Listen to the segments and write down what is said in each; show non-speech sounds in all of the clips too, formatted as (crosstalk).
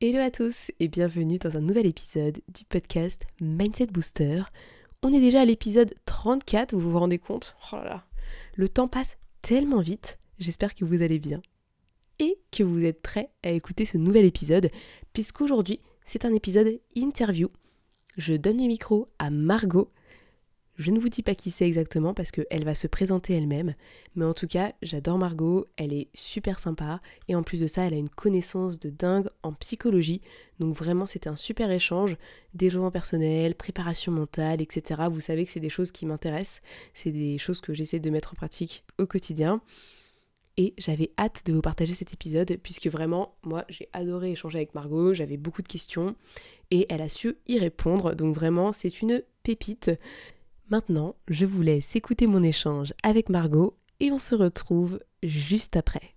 Hello à tous et bienvenue dans un nouvel épisode du podcast Mindset Booster. On est déjà à l'épisode 34, vous vous rendez compte? Oh le temps passe tellement vite. J'espère que vous allez bien et que vous êtes prêts à écouter ce nouvel épisode puisqu'aujourd'hui c'est un épisode interview. Je donne le micro à Margot je ne vous dis pas qui c'est exactement parce qu'elle va se présenter elle-même, mais en tout cas, j'adore Margot, elle est super sympa et en plus de ça, elle a une connaissance de dingue en psychologie. Donc vraiment, c'était un super échange, développement personnel, préparation mentale, etc. Vous savez que c'est des choses qui m'intéressent, c'est des choses que j'essaie de mettre en pratique au quotidien. Et j'avais hâte de vous partager cet épisode puisque vraiment, moi, j'ai adoré échanger avec Margot, j'avais beaucoup de questions et elle a su y répondre. Donc vraiment, c'est une pépite. Maintenant, je vous laisse écouter mon échange avec Margot et on se retrouve juste après.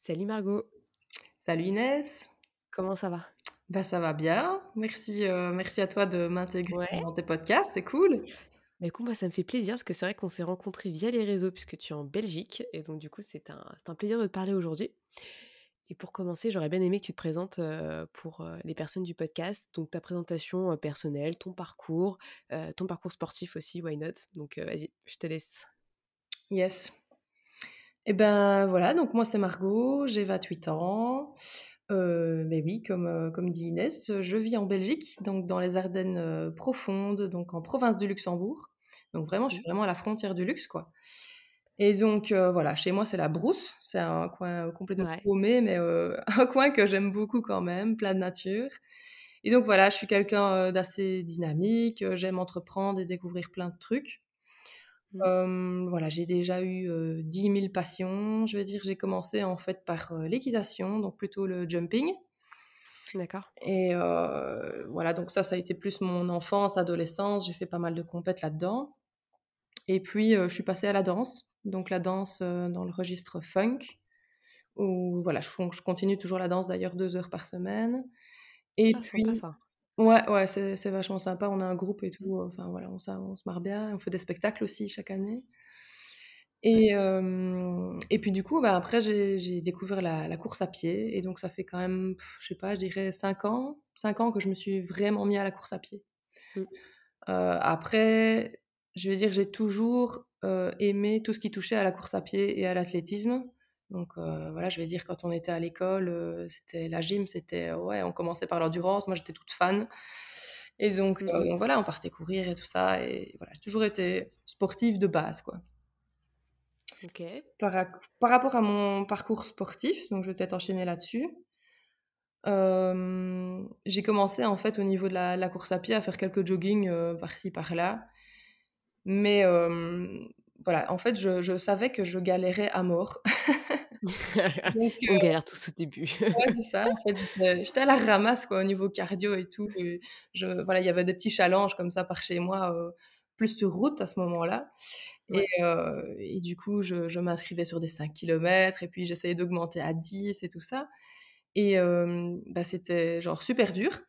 Salut Margot. Salut Inès. Comment ça va? Bah ça va bien. Merci, euh, merci à toi de m'intégrer dans tes podcasts, c'est cool. Bah, écoute, ça me fait plaisir parce que c'est vrai qu'on s'est rencontrés via les réseaux puisque tu es en Belgique et donc du coup c'est un, un, plaisir de te parler aujourd'hui. Et pour commencer, j'aurais bien aimé que tu te présentes pour les personnes du podcast, donc ta présentation personnelle, ton parcours, ton parcours sportif aussi, why not? Donc vas-y, je te laisse. Yes. Et eh ben voilà, donc moi c'est Margot, j'ai 28 ans. Mais oui, comme, comme dit Inès, je vis en Belgique, donc dans les Ardennes profondes, donc en province du Luxembourg. Donc vraiment, je suis mmh. vraiment à la frontière du luxe, quoi. Et donc voilà, chez moi c'est la brousse, c'est un coin complètement paumé, mais (laughs) un coin que j'aime beaucoup quand même, plein de nature. Et donc voilà, je suis quelqu'un d'assez dynamique, j'aime entreprendre et découvrir plein de trucs. Mmh. voilà, j'ai déjà eu 10 000 passions. Je veux dire, j'ai commencé en fait par l'équitation, donc plutôt le jumping. D'accord. Et voilà, donc ça, ça a été plus mon enfance, adolescence. J'ai fait pas mal de compètes là-dedans. Et puis, je suis passée à la danse donc la danse dans le registre funk. Où, voilà, je, je continue toujours la danse d'ailleurs deux heures par semaine. Et ah, puis, ça. Ouais, ouais, c'est vachement sympa. On a un groupe et tout. Enfin voilà, on, on se marre bien. On fait des spectacles aussi chaque année. Et, et puis du coup, bah, après, j'ai découvert la, course à pied. Et donc, ça fait quand même, je sais pas, je dirais 5 ans, 5 ans que je me suis vraiment mis à la course à pied. Mmh. après, je veux dire, j'ai toujours aimé tout ce qui touchait à la course à pied et à l'athlétisme. Donc voilà, je vais dire quand on était à l'école, c'était la gym, c'était ouais, on commençait par l'endurance. Moi, j'étais toute fan. Et donc, mmh voilà, on partait courir et tout ça. Et voilà, j'ai toujours été sportive de base, quoi. Ok. Par, par, rapport à mon parcours sportif, donc je vais peut-être enchaîner là-dessus. j'ai commencé en fait au niveau de la, la, course à pied à faire quelques jogging par-ci par-là. Mais voilà, en fait, je, savais que je galérais à mort. (laughs) (laughs) On galère tous au début. ouais, (laughs) c'est ça. En fait, j'étais à la ramasse quoi, au niveau cardio et tout. je, voilà, il y avait des petits challenges comme ça par chez moi, plus sur route à ce moment-là. Et, et, du coup, je, je m'inscrivais sur des 5 km et puis j'essayais d'augmenter à 10 et tout ça. Et bah, c'était genre super dur.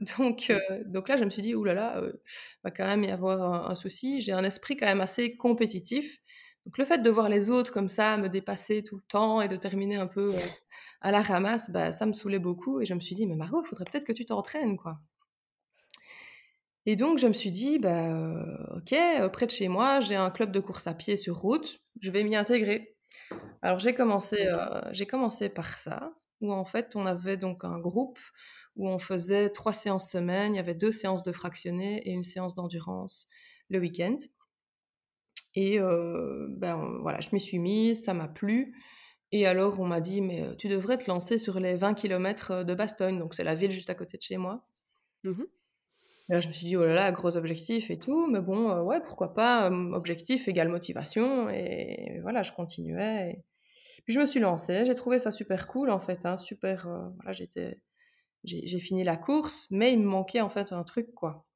(laughs) Donc, donc là, je me suis dit, oulala, là là, va quand même y avoir un, souci. J'ai un esprit quand même assez compétitif. Donc le fait de voir les autres comme ça me dépasser tout le temps et de terminer un peu à la ramasse, bah, ça me saoulait beaucoup. Et je me suis dit, mais Margot, il faudrait peut-être que tu t'entraînes, quoi. Et donc je me suis dit, bah, ok, près de chez moi, j'ai un club de course à pied sur route, je vais m'y intégrer. Alors j'ai commencé, j'ai commencé par ça, où en fait on avait donc un groupe où on faisait trois séances semaine. Il y avait deux séances de fractionné et une séance d'endurance le week-end. Et euh, ben voilà, je m'y suis mise, ça m'a plu. Et alors on m'a dit, mais euh, tu devrais te lancer sur les 20 km euh, de Bastogne, donc c'est la ville juste à côté de chez moi. Mmh et là, je me suis dit, oh là là, gros objectif et tout, mais bon, ouais, pourquoi pas, objectif égale motivation, et, voilà, je continuais. Puis je me suis lancée, j'ai trouvé ça super cool en fait, hein, super, voilà, j'étais j'ai fini la course, mais il me manquait en fait un truc, quoi.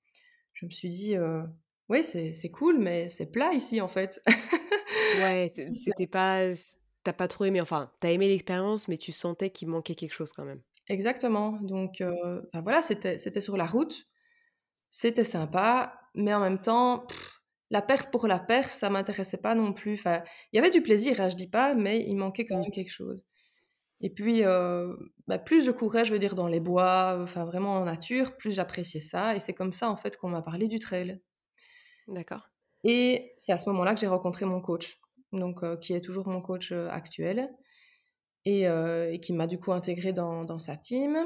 Je me suis dit, «Oui, c'est cool, mais c'est plat ici en fait». Ouais, (laughs) c'était pas s tu pas trop aimé, enfin, tu as aimé l'expérience, mais tu sentais qu'il manquait quelque chose quand même? Exactement, donc heu, bah, voilà, c'était sur la route, c'était sympa, mais en même temps, la perf pour la perf, ça m'intéressait pas non plus. Enfin, il y avait du plaisir, hein, je dis pas, mais il manquait quand même quelque chose. Et puis, heu, bah, plus je courais, je veux dire dans les bois, enfin vraiment en nature, plus j'appréciais ça et c'est comme ça, en fait, qu'on m'a parlé du trail. D'accord. Et c'est à ce moment-là que j'ai rencontré mon coach, donc qui est toujours mon coach, actuel et qui m'a du coup intégrée dans sa team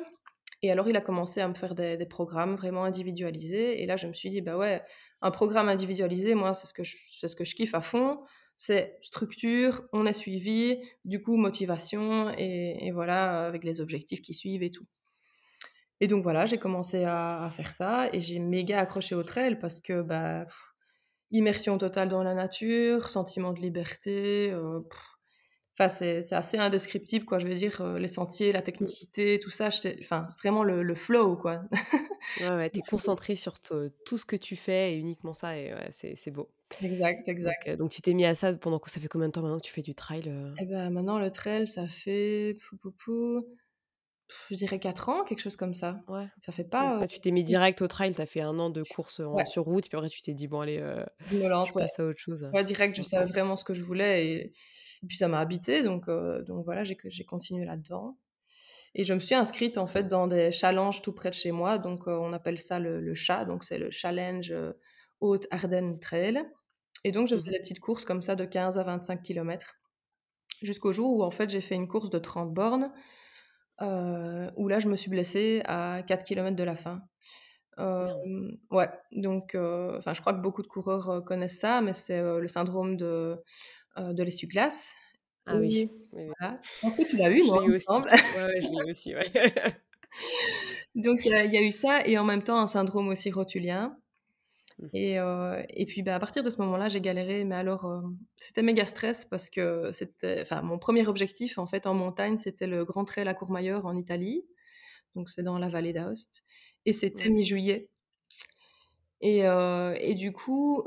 et alors il a commencé à me faire des programmes vraiment individualisés et là je me suis dit: «Bah ouais, un programme individualisé, moi c'est ce que je ce que je kiffe à fond». C'est structure, on est suivi, du coup motivation et voilà, avec les objectifs qui suivent et tout. Et donc voilà, j'ai commencé à faire ça et j'ai méga accroché au trail parce que, bah, immersion totale dans la nature, sentiment de liberté, heu, enfin c'est c'est assez indescriptible quoi. Je veux dire, heu, les sentiers, la technicité, tout ça, enfin vraiment le le flow quoi. Ouais, ouais, tu es (laughs) concentré sur tout ce que tu fais et uniquement ça et ouais, c'est c'est beau. Exact, exact. heu, donc tu t'es mis à ça pendant quoi? Ça fait combien de temps maintenant que tu fais du trail? Et bah, maintenant le trail ça fait pou pou pou, je dirais 4 ans, quelque chose comme ça. Ouais. Ça fait pas, tu t'es mis direct au trail, tu as fait un an de course, en ouais, sur route, puis après tu t'es dit: «Bon allez, heu, je je ouais. passe à autre chose». Ouais, direct, je savais vraiment ce que je voulais et et puis ça m'a habité donc heu, donc voilà, j'ai continué là-dedans et je me suis inscrite en fait dans des challenges tout près de chez moi donc heu, on appelle ça le le CHA, donc c'est le Challenge, heu, Hautes-Ardennes Trail et donc je Mmh faisais des petites courses comme ça de 15 à 25 kilomètres jusqu'au jour où en fait j'ai fait une course de 30 bornes, heu, où là je me suis blessée à 4 kilomètres de la fin. Ouais, donc enfin je crois que beaucoup de coureurs, connaissent ça, mais c'est, le syndrome de, de l'essuie-glace Ah oui. voilà. Je pense que tu l'as eu, l'ai il me semble? Ouais, je l'ai aussi, ouais. (laughs) Donc il y a eu ça et en même temps un syndrome aussi rotulien. Et heu et puis, bah, à partir de ce moment-là, j'ai galéré, mais alors, hem, c'était méga stress parce que c'était enfin mon premier objectif en fait en montagne, c'était le Grand Trail à Courmayeur en Italie, donc c'est dans la vallée d'Aoste. Et c'était mi-juillet. Et heu et du coup,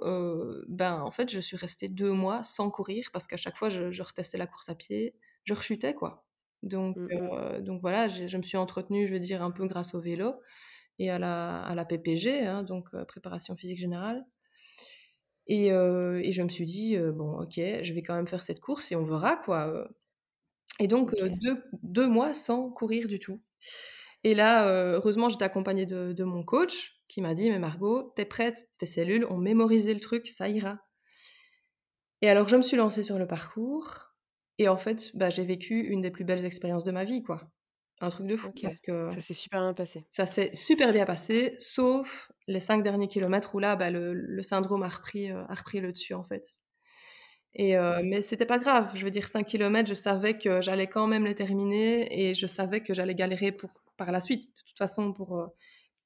ben, en fait, je suis restée 2 mois sans courir parce qu'à chaque fois je je retestais la course à pied, je rechutais, quoi. Donc Mmh mh. heu, donc voilà, je me suis entretenue, je veux dire, un peu grâce au vélo et à la à la PPG, hein, donc heu, préparation physique générale et heu et je me suis dit, heu: «Bon, OK, je vais quand même faire cette course et on verra, quoi», et donc. 2 2 mois sans courir du tout et là, heu, heureusement, j'étais accompagnée de de mon coach qui m'a dit: «Mais Margot, tu es prête, tes cellules ont mémorisé le truc, ça ira» et alors je me suis lancée sur le parcours et en fait, bah, j'ai vécu une des plus belles expériences de ma vie, quoi. Un truc de fou parce que Ça s'est super bien passé. Ça s'est super bien passé, sauf les 5 derniers kilomètres où là, bah, le le syndrome a repris, heu, a repris le dessus, en fait et heu, Mmh. mais c'était pas grave. Je veux dire 5 kilomètres, je savais que j'allais quand même les terminer et je savais que j'allais galérer pour par la suite, de toute façon, pour, heu,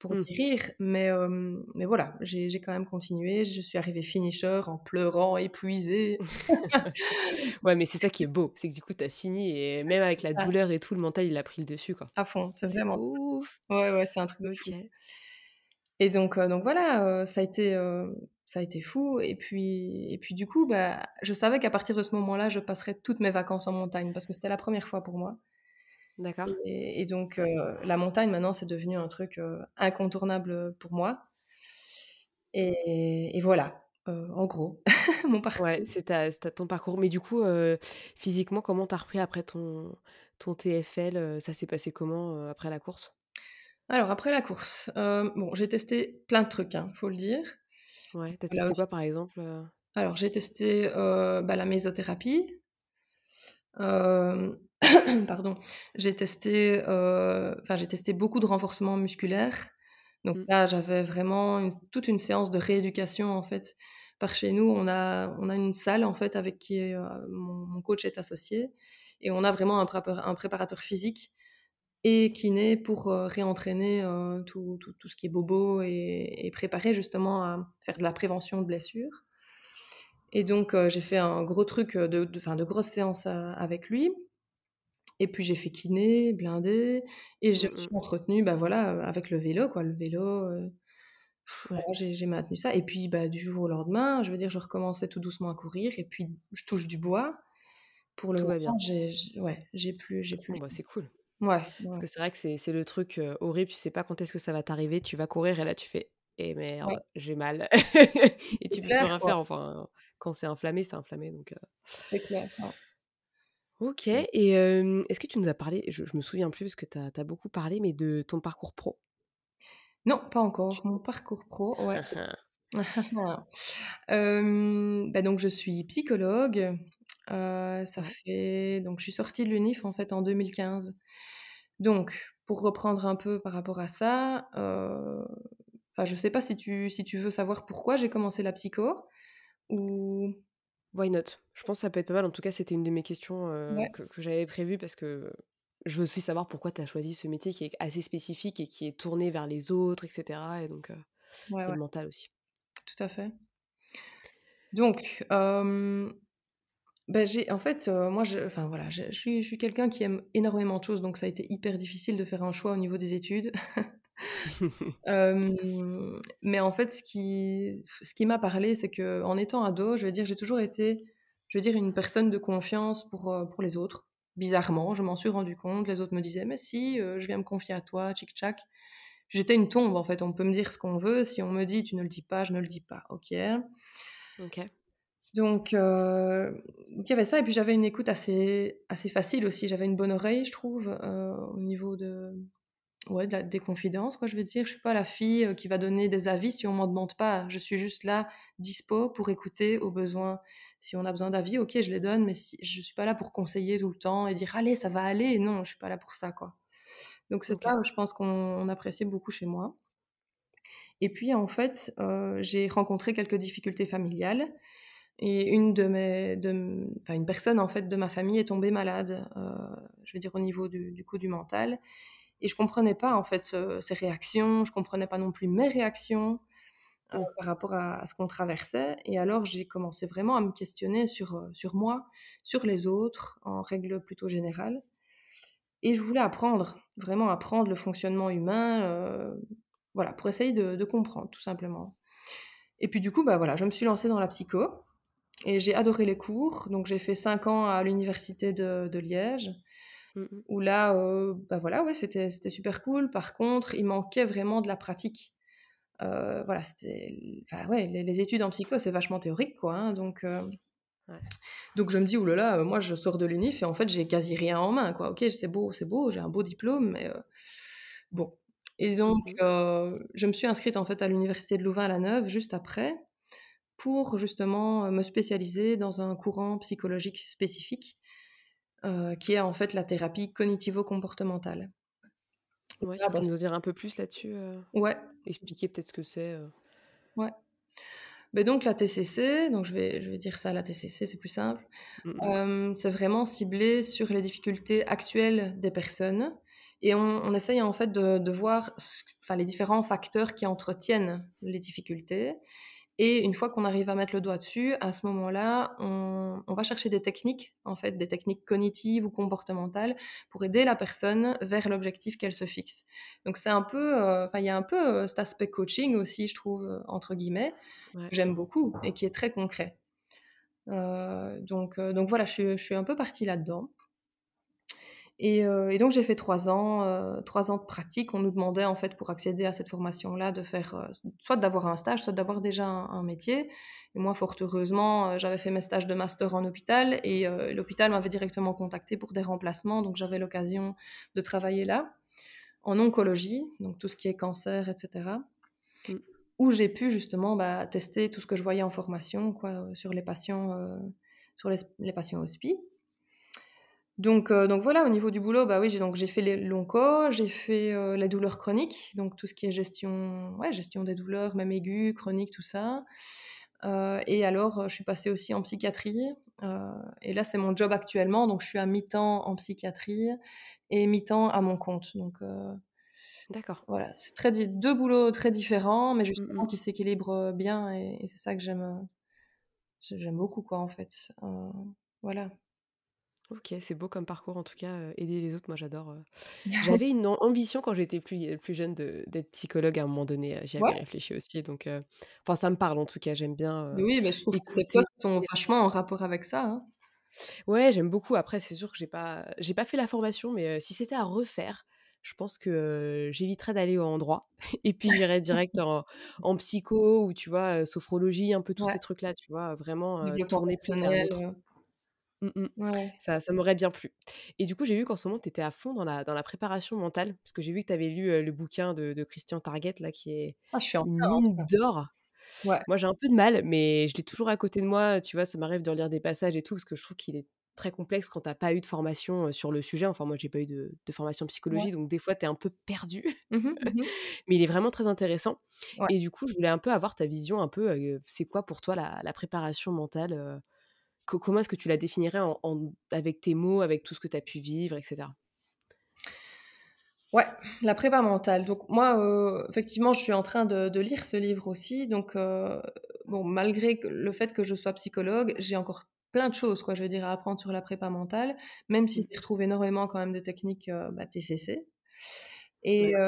pour Mmh. mais hem, mais voilà, j'ai quand même continué. Je suis arrivée finisher en pleurant, épuisée. (laughs) Ouais, mais c'est ça qui est beau, c'est que du coup, tu as fini et même avec la Ah, douleur et tout, le mental, il a pris le dessus, quoi. à fond, c'est vraiment ouf! Ouais, ouais, c'est un truc de fou. Et donc heu, donc voilà, heu, ça a été, ça a été fou et puis et puis du coup, bah, je savais qu'à partir de ce moment-là, je passerais toutes mes vacances en montagne parce que c'était la première fois pour moi D'accord. et et donc heu, la montagne maintenant, c'est devenu un truc, heu, incontournable, pour moi et et voilà, heu, en gros, (laughs) mon Ouais, parcours. c'est ta c'est ton parcours. Mais du coup, physiquement, comment tu as repris après ton ton TFL, ça s'est passé comment, après la course? Alors après la course, bon, j'ai testé plein de trucs, hein, faut le dire. Ouais, tu as Là testé quoi, par exemple, alors j'ai testé, bah, la mésothérapie, (coughs) pardon, j'ai testé, heu, enfin j'ai testé beaucoup de renforcement musculaire. Donc Mmh. là, j'avais vraiment une toute une séance de rééducation, en fait. Par chez nous, on a on a une salle, en fait, avec qui, heu, mon mon coach est associé et on a vraiment un prépara un préparateur physique et kiné pour, heu, réentraîner, tout tout tout ce qui est bobo et et préparer justement à faire de la prévention de blessures Et donc, j'ai fait un gros truc, de de de grosses séances, avec lui. Et puis j'ai fait kiné, blindé et je Mmh me mh. suis entretenue, bah, voilà, avec le vélo, quoi. Le vélo, Ouais. j'ai maintenu ça et puis, bah, du jour au lendemain, je veux dire, je recommençais tout doucement à courir et puis je touche du bois. Pour le Tout va bien. moment, j'ai ouais, plus j'ai plus Bon, bah, c'est cool. ouais, Parce que c'est vrai que c'est le truc, horrible, tu sais pas quand est-ce que ça va t'arriver, tu vas courir et là tu fais: «Eh ouais, merde, j'ai mal» (laughs) et tu peux plus clair, rien quoi. faire, enfin, quand c'est inflammé, c'est inflammé donc C'est clair. OK et est-ce que tu nous as parlé je je me souviens plus parce que tu as beaucoup parlé, mais de ton parcours pro? Non, pas encore. Mon parcours pro, ouais. (laughs) (laughs) Hem, bah, donc je suis psychologue, ça fait donc je suis sortie de l'UNIF, en fait, en 2015. Donc pour reprendre un peu par rapport à ça, enfin, je sais pas si tu si tu veux savoir pourquoi j'ai commencé la psycho? Ou Why not? Je pense que ça peut être pas mal. En tout cas, c'était une de mes questions, ouais, que que j'avais prévues parce que je veux aussi savoir pourquoi tu as choisi ce métier qui est assez spécifique et qui est tourné vers les autres et cetera et donc heu ouais, et ouais, le mental aussi. tout à fait. Donc, bah, j'ai en fait, heu, moi je enfin voilà, je je suis je suis quelqu'un qui aime énormément de choses, donc ça a été hyper difficile de faire un choix au niveau des études. (laughs) Mais en fait, ce qui ce qui m'a parlé, c'est qu'en étant ado, je veux dire, j'ai toujours été, je veux dire, une personne de confiance pour, pour les autres. Bizarrement, je m'en suis rendu compte. Les autres me disaient: «Mais si, je viens me confier à toi, tchic tchac». J'étais une tombe, en fait. On peut me dire ce qu'on veut. Si on me dit: «Tu ne le dis pas», je ne le dis pas. OK? OK. Donc, il y avait ça et puis j'avais une écoute assez assez facile aussi. J'avais une bonne oreille, je trouve, au niveau de Ouais, de la des confidences, quoi, je veux dire. Je suis pas la fille, heu, qui va donner des avis si on m'en demande pas. Je suis juste là, dispo pour écouter au besoin. Si on a besoin d'avis, OK, je les donne, mais si je suis pas là pour conseiller tout le temps et dire: «Allez, ça va aller». Non, je suis pas là pour ça, quoi. Donc c'est ça, je pense qu'on on appréciait beaucoup chez moi. Et puis, en fait, heu, j'ai rencontré quelques difficultés familiales et une de mes de enfin, une personne, en fait, de ma famille est tombée malade, je veux dire au niveau du du coup, du mental et je comprenais pas, en fait, heu, ses réactions, je comprenais pas non plus mes réactions, heu, Mmh. par rapport à à ce qu'on traversait. Et alors j'ai commencé vraiment à me questionner sur, heu, sur moi, sur les autres, en règle plutôt générale. Et je voulais apprendre, vraiment apprendre le fonctionnement humain, heu, voilà, pour essayer de de comprendre, tout simplement. Et puis, du coup, bah, voilà, je me suis lancée dans la psycho et j'ai adoré les cours, donc j'ai fait 5 ans à l'université de de Liège Mmh mh. Où là, bah, voilà, ouais, c'était c'était super cool. Par contre, il manquait vraiment de la pratique. Voilà, c'était enfin, ouais, les les études en psycho, c'est vachement théorique, quoi, hein, donc Ouais. donc je me dis: «Ouh là là, heu, moi je sors de l'UNIF et en fait, j'ai quasi rien en main, quoi. OK, c'est beau c'est beau, j'ai un beau diplôme, mais bon» et Mmh donc mh. heu, je me suis inscrite, en fait, à l'université de Louvain-la-Neuve juste après, pour justement, me spécialiser dans un courant psychologique spécifique, heu, qui est, en fait, la thérapie cognitivo-comportementale. Ouais, tu bah, peux nous en dire un peu plus là-dessus? Ouais, Expliquer peut-être ce que c'est, heu? ouais. Beh, donc la TCC, donc je vais je vais dire ça, la TCC, c'est plus simple. Mmh. Hem, c'est vraiment ciblé sur les difficultés actuelles des personnes et on on essaye en fait de de voir ce enfin les différents facteurs qui entretiennent les difficultés et une fois qu'on arrive à mettre le doigt dessus, à ce moment-là, on on va chercher des techniques, en fait, des techniques cognitives ou comportementales pour aider la personne vers l'objectif qu'elle se fixe. Donc c'est un peu, enfin il y a un peu, heu, cet aspect «coaching» aussi, je trouve, heu, entre guillemets, Ouais. que j'aime beaucoup et qui est très concret. Donc donc voilà, je suis je suis un peu partie là-dedans et heu et donc j'ai fait 3 ans, heu, 3 ans de pratique. On nous demandait en fait pour accéder à cette formation-là de faire, heu, s soit d'avoir un stage, soit d'avoir déjà un un métier et moi fort heureusement, heu, j'avais fait mes stages de master en hôpital et l'hôpital m'avait directement contactée pour des remplacements, donc j'avais l'occasion de travailler là, en oncologie, donc tout ce qui est cancer et cetera. Mmh. Où j'ai pu justement, bah, tester tout ce que je voyais en formation quoi, sur les patients, sur les patients. Donc heu, donc voilà, au niveau du boulot, bah, oui, j'ai donc j'ai fait les l'onco, j'ai fait, heu, les douleurs chroniques, donc tout ce qui est gestion ouais, gestion des douleurs, même aiguës, chroniques, tout ça. Heu et alors, je suis passée aussi en psychiatrie, et là, c'est mon job actuellement, donc je suis à mi-temps en psychiatrie et mi-temps à mon compte, donc D'accord. voilà, c'est très 2 boulots très différents, mais Mmh justement mh. qui s'équilibrent, bien et et c'est ça que j'aime, j'aime beaucoup quoi, en fait, voilà. OK, c'est beau comme parcours en tout cas, aider les autres, moi j'adore. (laughs) J'avais une am ambition quand j'étais plus plus jeune de d'être psychologue à un moment donné, j'y avais Ouais. réfléchi aussi donc enfin ça me parle en tout cas, j'aime bien, Mais oui, mais je trouve que tes écouter postes sont vachement en rapport avec ça, hein. Ouais, j'aime beaucoup. Après, c'est sûr que j'ai pas j'ai pas fait la formation, mais si c'était à refaire, je pense que, j'éviterais d'aller en droit (laughs) et puis j'irais direct en en psycho ou tu vois, sophrologie, un peu tous Ouais. ces trucs-là, tu vois? Vraiment, Développement tourner plus vers personnel, l'autre. heu, Mmh ouais. Ça ça m'aurait bien plu et du coup, j'ai vu qu'en ce moment, tu étais à fond dans la dans la préparation mentale parce que j'ai vu que tu avais lu, le bouquin de de Christian Target là, qui est Ah, je suis en une tout mine d'or. Ouais. Moi, j'ai un peu de mal, mais je l'ai toujours à côté de moi, tu vois? Ça m'arrive de relire des passages et tout, parce que je trouve qu'il est très complexe quand tu as pas eu de formation, sur le sujet. Enfin, moi, j'ai pas eu de de formation en Ouais. psychologie, donc des fois, tu es un peu perdu, Mmh mh. Mmh mh. (laughs) mais il est vraiment très intéressant Ouais. et du coup, je voulais un peu avoir ta vision un peu, c'est quoi pour toi la la préparation mentale? Co comment est-ce que tu la définirais en en avec tes mots, avec tout ce que tu as pu vivre et cetera? Ouais, la prépa mentale. Donc moi, heu, effectivement, je suis en train de de lire ce livre aussi. Donc, heu, bon, malgré le fait que je sois psychologue, j'ai encore plein de choses, quoi, je veux dire, à apprendre sur la prépa mentale, même si Mmh. j'y retrouve énormément quand même de techniques, heu, bah, TCC et Ouais.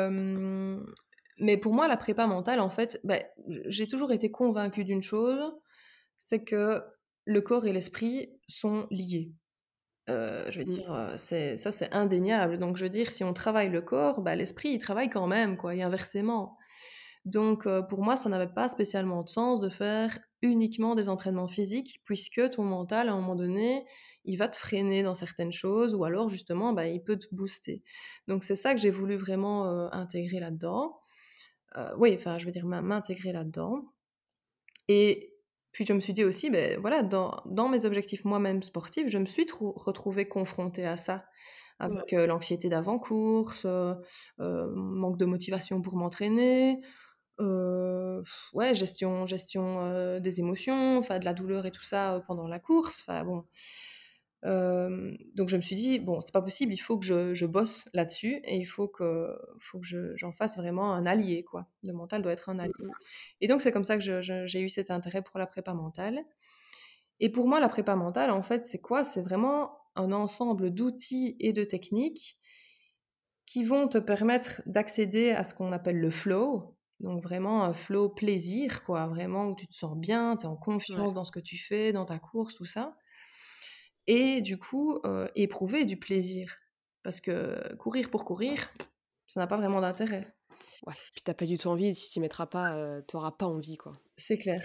mais pour moi, la prépa mentale, en fait, bah, j'ai toujours été convaincue d'une chose, c'est que le corps et l'esprit sont liés. Heu, je veux dire, c'est ça, c'est indéniable. Donc je veux dire, si on travaille le corps, bah, l'esprit, il travaille quand même, quoi, et inversement. Donc heu, pour moi, ça n'avait pas spécialement de sens de faire uniquement des entraînements physiques, puisque ton mental, à un moment donné, il va te freiner dans certaines choses ou alors justement, bah, il peut te booster. Donc c'est ça que j'ai voulu vraiment, intégrer là-dedans. Oui, enfin, je veux dire m'in m'intégrer là-dedans et puis je me suis dit aussi, beh, voilà, dans dans mes objectifs moi-même sportifs, je me suis trou retrouvée confrontée à ça, Ouais. avec, heu, l'anxiété d'avant-course, heu heu, manque de motivation pour m'entraîner, ouais, gestion gestion, des émotions, enfin de la douleur et tout ça, pendant la course, enfin bon. Hem, donc je me suis dit: «Bon, c'est pas possible, il faut que je je bosse là-dessus et il faut que faut que je j'en fasse vraiment un allié, quoi. Le mental doit être un allié». Et donc c'est comme ça que j'ai eu cet intérêt pour la prépa mentale. Et pour moi, la prépa mentale, en fait, c'est quoi? C'est vraiment un ensemble d'outils et de techniques qui vont te permettre d'accéder à ce qu'on appelle le flow. Donc vraiment un flow plaisir, quoi, vraiment où tu te sens bien, tu es en Ouais. confiance dans ce que tu fais, dans ta course, tout ça. Et du coup, heu, éprouver du plaisir. Parce que courir pour courir, ça n'a pas vraiment d'intérêt. Ouais, puis tu as pas du tout envie si tu t'y mettras pas, heu, tu auras pas envie, quoi. C'est clair,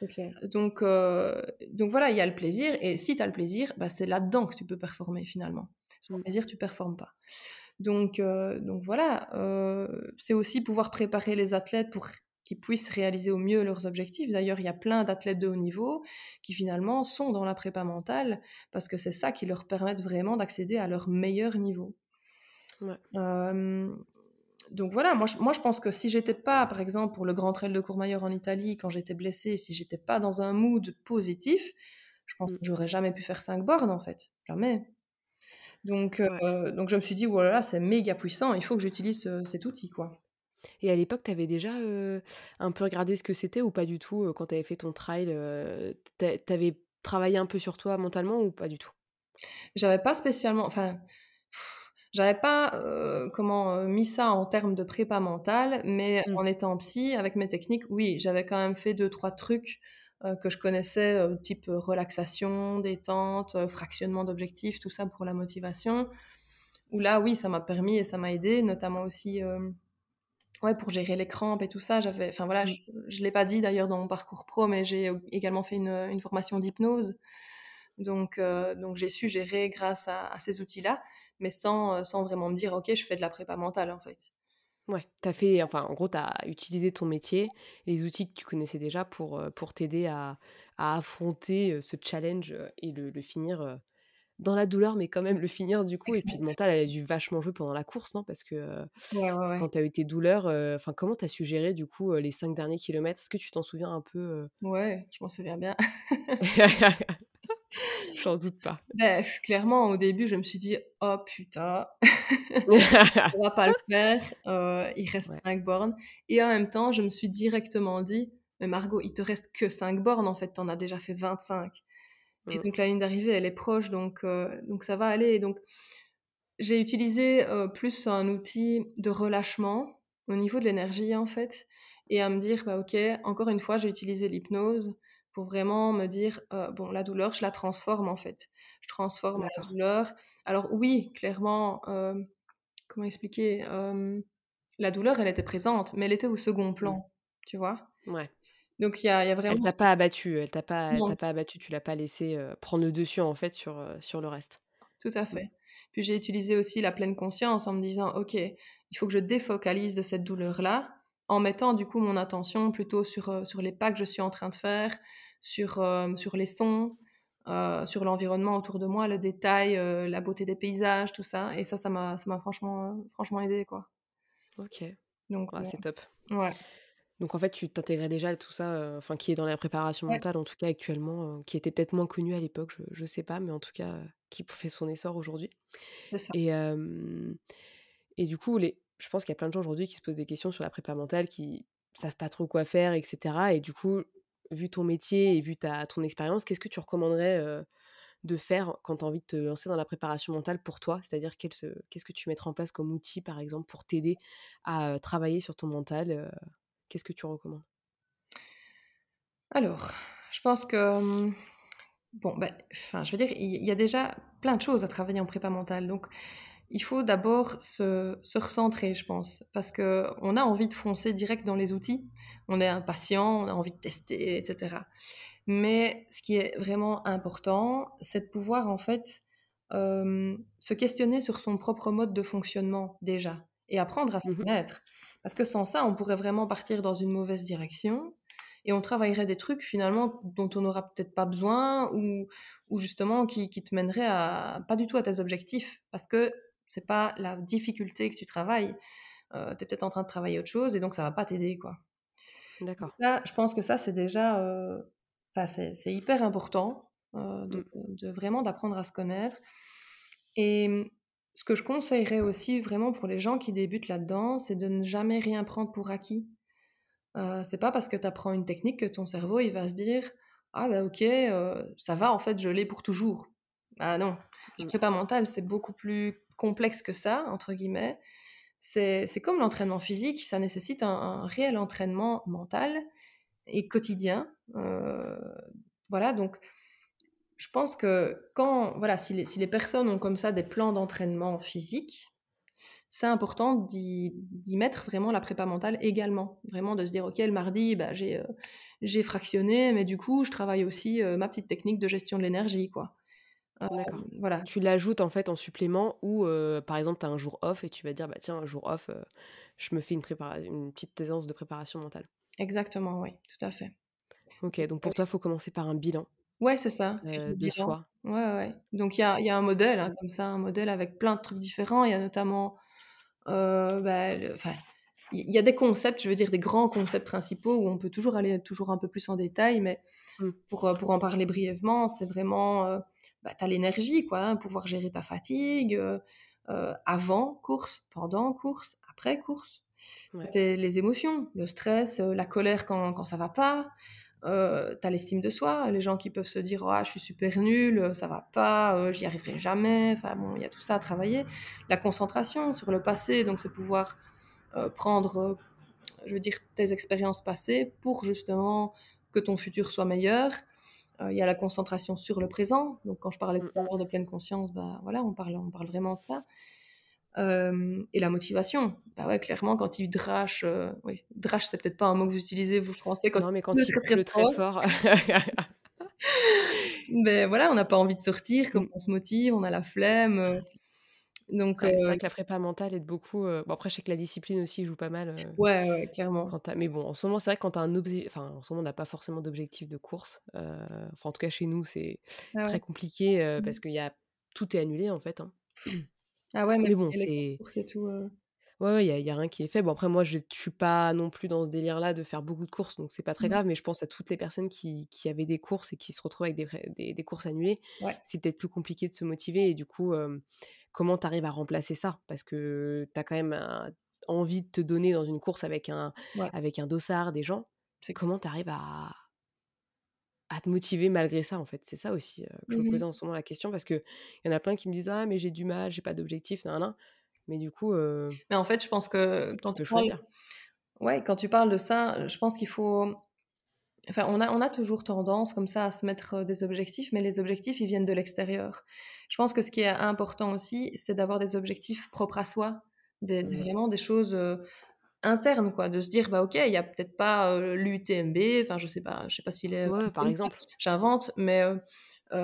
c'est clair. Donc, heu, donc voilà, il y a le plaisir et si tu as le plaisir, bah, c'est là-dedans que tu peux performer finalement. Sans Mmh. plaisir, tu performes pas. Donc, heu, donc voilà, c'est aussi pouvoir préparer les athlètes pour qu'ils puissent réaliser au mieux leurs objectifs. D'ailleurs, il y a plein d'athlètes de haut niveau qui finalement sont dans la prépa mentale parce que c'est ça qui leur permet vraiment d'accéder à leur meilleur niveau. Ouais. Hem, donc voilà, moi je moi je pense que si j'étais pas, par exemple, pour le Grand Trail de Courmayeur en Italie, quand j'étais blessée, si j'étais pas dans un mood positif, je pense que Mmh. j'aurais jamais pu faire 5 bornes en fait, jamais. Donc heu, donc je me suis dit: «Oh là c'est méga puissant, il faut que j'utilise, heu, cet outil, quoi». Et à l'époque, tu avais déjà, un peu regardé ce que c'était ou pas du tout, quand tu avais fait ton trail, heu, tu as tu avais travaillé un peu sur toi mentalement ou pas du tout? J'avais pas spécialement enfin, j'avais pas, comment, mis ça en termes de prépa mentale, mais Mmh. en étant psy, avec mes techniques, oui, j'avais quand même fait deux trois trucs, que je connaissais, type, relaxation, détente, fractionnement d'objectifs, tout ça pour la motivation. Où là, oui, ça m'a permis et ça m'a aidé, notamment aussi, ouais, pour gérer les crampes et tout ça. J'avais enfin voilà, Mmh. je je l'ai pas dit d'ailleurs dans mon parcours pro, mais j'ai, également fait une, une formation d'hypnose. Donc, heu, donc j'ai su gérer grâce à à ces outils-là, mais sans, heu, sans vraiment me dire: «OK, je fais de la prépa mentale», en fait. Ouais, tu as fait enfin, en gros, tu as utilisé ton métier, les outils que tu connaissais déjà pour, heu, pour t'aider à à affronter, ce challenge, et le le finir, dans la douleur, mais quand même le finir du coup et puis le mental, elle a dû vachement jouer pendant la course, non? Parce que, heu, Ouais, ouais, ouais. quand tu as eu tes douleurs, enfin, comment tu as su gérer du coup, les 5 derniers kilomètres? Est-ce que tu t'en souviens un peu? Ouais, je m'en souviens bien. (laughs) J'en doute pas. (laughs) Beh, clairement, au début, je me suis dit: «Oh putain, (laughs) on va pas le faire, il reste. 5 bornes» et en même temps, je me suis directement dit: Mais Margot, il te reste que 5 bornes en fait, tu en as déjà fait 25. Et donc la ligne d'arrivée, elle est proche, donc, euh, donc ça va aller. Et donc j'ai utilisé euh, plus un outil de relâchement au niveau de l'énergie en fait, et à me dire, bah ok, encore une fois, j'ai utilisé l'hypnose pour vraiment me dire, euh, bon, la douleur, je la transforme en fait. Je transforme la douleur. Alors oui, clairement, comment expliquer La douleur, elle était présente, mais elle était au second Mmh. plan, tu vois? Ouais. Donc il y a, il y a Elle vraiment... t'a pas abattu, elle t'a pas elle Non, t'a pas abattu, tu l'as pas laissé, prendre le dessus, en fait, sur, sur le reste. tout à Mmh. fait. Puis j'ai utilisé aussi la pleine conscience en me disant, ok, il faut que je défocalise de cette douleur-là, en mettant du coup mon attention plutôt sur, euh, sur les pas que je suis en train de faire, sur, sur les sons, sur l'environnement autour de moi, le détail, la beauté des paysages, tout ça. Et ça, ça m'a, ça m'a franchement, franchement aidé, quoi. OK. Donc, Ah, c'est top. ouais, Donc en fait, tu t'intégrais déjà tout ça, heu, enfin qui est dans la préparation ouais, mentale en tout cas actuellement, heu, qui était peut-être moins connu à l'époque, je je sais pas, mais en tout cas, heu, qui fait son essor aujourd'hui c'est ça. et hem et du coup les je pense qu'il y a plein de gens aujourd'hui qui se posent des questions sur la prépa mentale, qui savent pas trop quoi faire et cetera et du coup, vu ton métier et vu ta ton expérience, qu'est-ce que tu recommanderais, heu, de faire quand tu as envie de te lancer dans la préparation mentale pour toi? C'est-à-dire qu'est-ce que tu mettrais en place comme outil par exemple pour t'aider à, heu, travailler sur ton mental, heu, qu'est-ce que tu recommandes? Alors, je pense que, bon, ben, enfin, je veux dire, il y, a déjà plein de choses à travailler en prépa mentale. Donc, il faut d'abord se, se recentrer, je pense, parce que on a envie de foncer direct dans les outils. On est impatient, on a envie de tester, etc. Mais ce qui est vraiment important, c'est de pouvoir en fait euh, se questionner sur son propre mode de fonctionnement déjà et apprendre à se Mmh connaître. Parce que sans ça, on pourrait vraiment partir dans une mauvaise direction et on travaillerait des trucs finalement dont on n'aura peut-être pas besoin ou, ou justement qui, qui te mèneraient à, pas du tout à tes objectifs parce que c'est pas la difficulté que tu travailles. Euh, tu es peut-être en train de travailler autre chose et donc ça va pas t'aider quoi. D'accord. ça, je pense que ça, c'est déjà, euh, c'est, c'est hyper important euh, de, Mmh. de vraiment d'apprendre à se connaître. Et ce que je conseillerais aussi vraiment pour les gens qui débutent là-dedans, c'est de ne jamais rien prendre pour acquis. Euh, c'est pas parce que tu apprends une technique que ton cerveau il va se dire ah bah ok euh, ça va en fait je l'ai pour toujours. Ah non, la Mmh. prépa mentale c'est beaucoup plus complexe que ça entre guillemets. C'est, c'est comme l'entraînement physique, ça nécessite un, un réel entraînement mental et quotidien. Euh, voilà, donc je pense que quand, voilà, si les, si les personnes ont comme ça des plans d'entraînement physique, c'est important d'y mettre vraiment la prépa mentale également. Vraiment de se dire, ok, le mardi, bah, j'ai euh, fractionné, mais du coup, je travaille aussi euh, ma petite technique de gestion de l'énergie, quoi. Euh, voilà, Tu l'ajoutes en fait en supplément ou, par exemple, tu as un jour off et tu vas dire: «Bah tiens, un jour off, je me fais une une petite séance de préparation mentale». exactement, oui, tout à fait. OK, Donc, pour toi, il faut commencer par un bilan, ouais, c'est ça, faire heu, le de bilan. soi. Ouais, ouais. Donc, il y a, y a un modèle, hein, comme ça, un modèle avec plein de trucs différents. Il y a notamment Heu, bah, le il y a des concepts, je veux dire des grands concepts principaux où on peut toujours aller toujours un peu plus en détail, mais Mmh. pour, pour en parler brièvement, c'est vraiment, bah, tu as l'énergie quoi, hein, pouvoir gérer ta fatigue, avant course, pendant course, après course. Ouais. Les émotions, le stress, la colère quand quand ça va pas, heu, tu l'estime de soi, les gens qui peuvent se dire: «Ah je suis super nul, ça va pas, heu, j'y arriverai jamais», enfin bon, il y a tout ça à travailler. La concentration sur le passé, donc c'est pouvoir, heu, prendre, heu, je veux dire tes expériences passées pour justement que ton futur soit meilleur. Il y a la concentration sur le présent, donc quand je parlais tout à mh. l'heure de pleine conscience, bah, voilà, on parle on parle vraiment de ça. Hem et la motivation, bah, ouais, clairement quand il drache, oui, drache, c'est peut-être pas un mot que vous utilisez vous français quand Non, mais quand pleut il très, très pleut très fort. fort. (laughs) Beh, voilà, on n'a pas envie de sortir, comment Mmh. on se motive, on a la flemme, heu, donc Ouais, c'est heu, vrai que la prépa mentale aide beaucoup, bon après je sais que la discipline aussi joue pas mal, ouais, ouais, clairement. quand mais bon, en ce moment, c'est vrai que quand tu as un obje enfin, en ce moment, on n'a pas forcément d'objectif de course, enfin, en tout cas chez nous, c'est Ah ouais. très compliqué, Mmh. parce qu'il y a tout est annulé, en fait, hein. (clears throat) Ah ouais, Mais bon, c'est tout, ouais, ouais, il y a rien qui est fait. Bon après moi, je je suis pas non plus dans ce délire-là de faire beaucoup de courses, donc c'est pas très mmh, grave, mais je pense à toutes les personnes qui qui avaient des courses et qui se retrouvent avec des des des courses annulées. ouais, C'est peut-être plus compliqué de se motiver et du coup, comment tu arrives à remplacer ça? Parce que tu as quand même un envie de te donner dans une course avec un ouais. avec un dossard, des gens. C'est comment tu arrives à à te motiver malgré ça, en fait? C'est ça aussi, que je me Mmh posais en ce moment la question parce qu'il y en a plein qui me disent: «Ah mais j'ai du mal, j'ai pas d'objectif, nin nin Mais du coup, Mais en fait, je pense que quand tu parles choisir. ouais, quand tu parles de ça, je pense qu'il faut enfin, on a on a toujours tendance comme ça à se mettre, des objectifs, mais les objectifs, ils viennent de l'extérieur. Je pense que ce qui est important aussi, c'est d'avoir des objectifs propres à soi, des des Mmh vraiment des choses, heu, internes quoi, de se dire: «Bah, OK, il y a peut-être pas, heu, l'UTMB», enfin, je sais pas je sais pas s'il est Ouais, par exemple. j'invente, mais heu,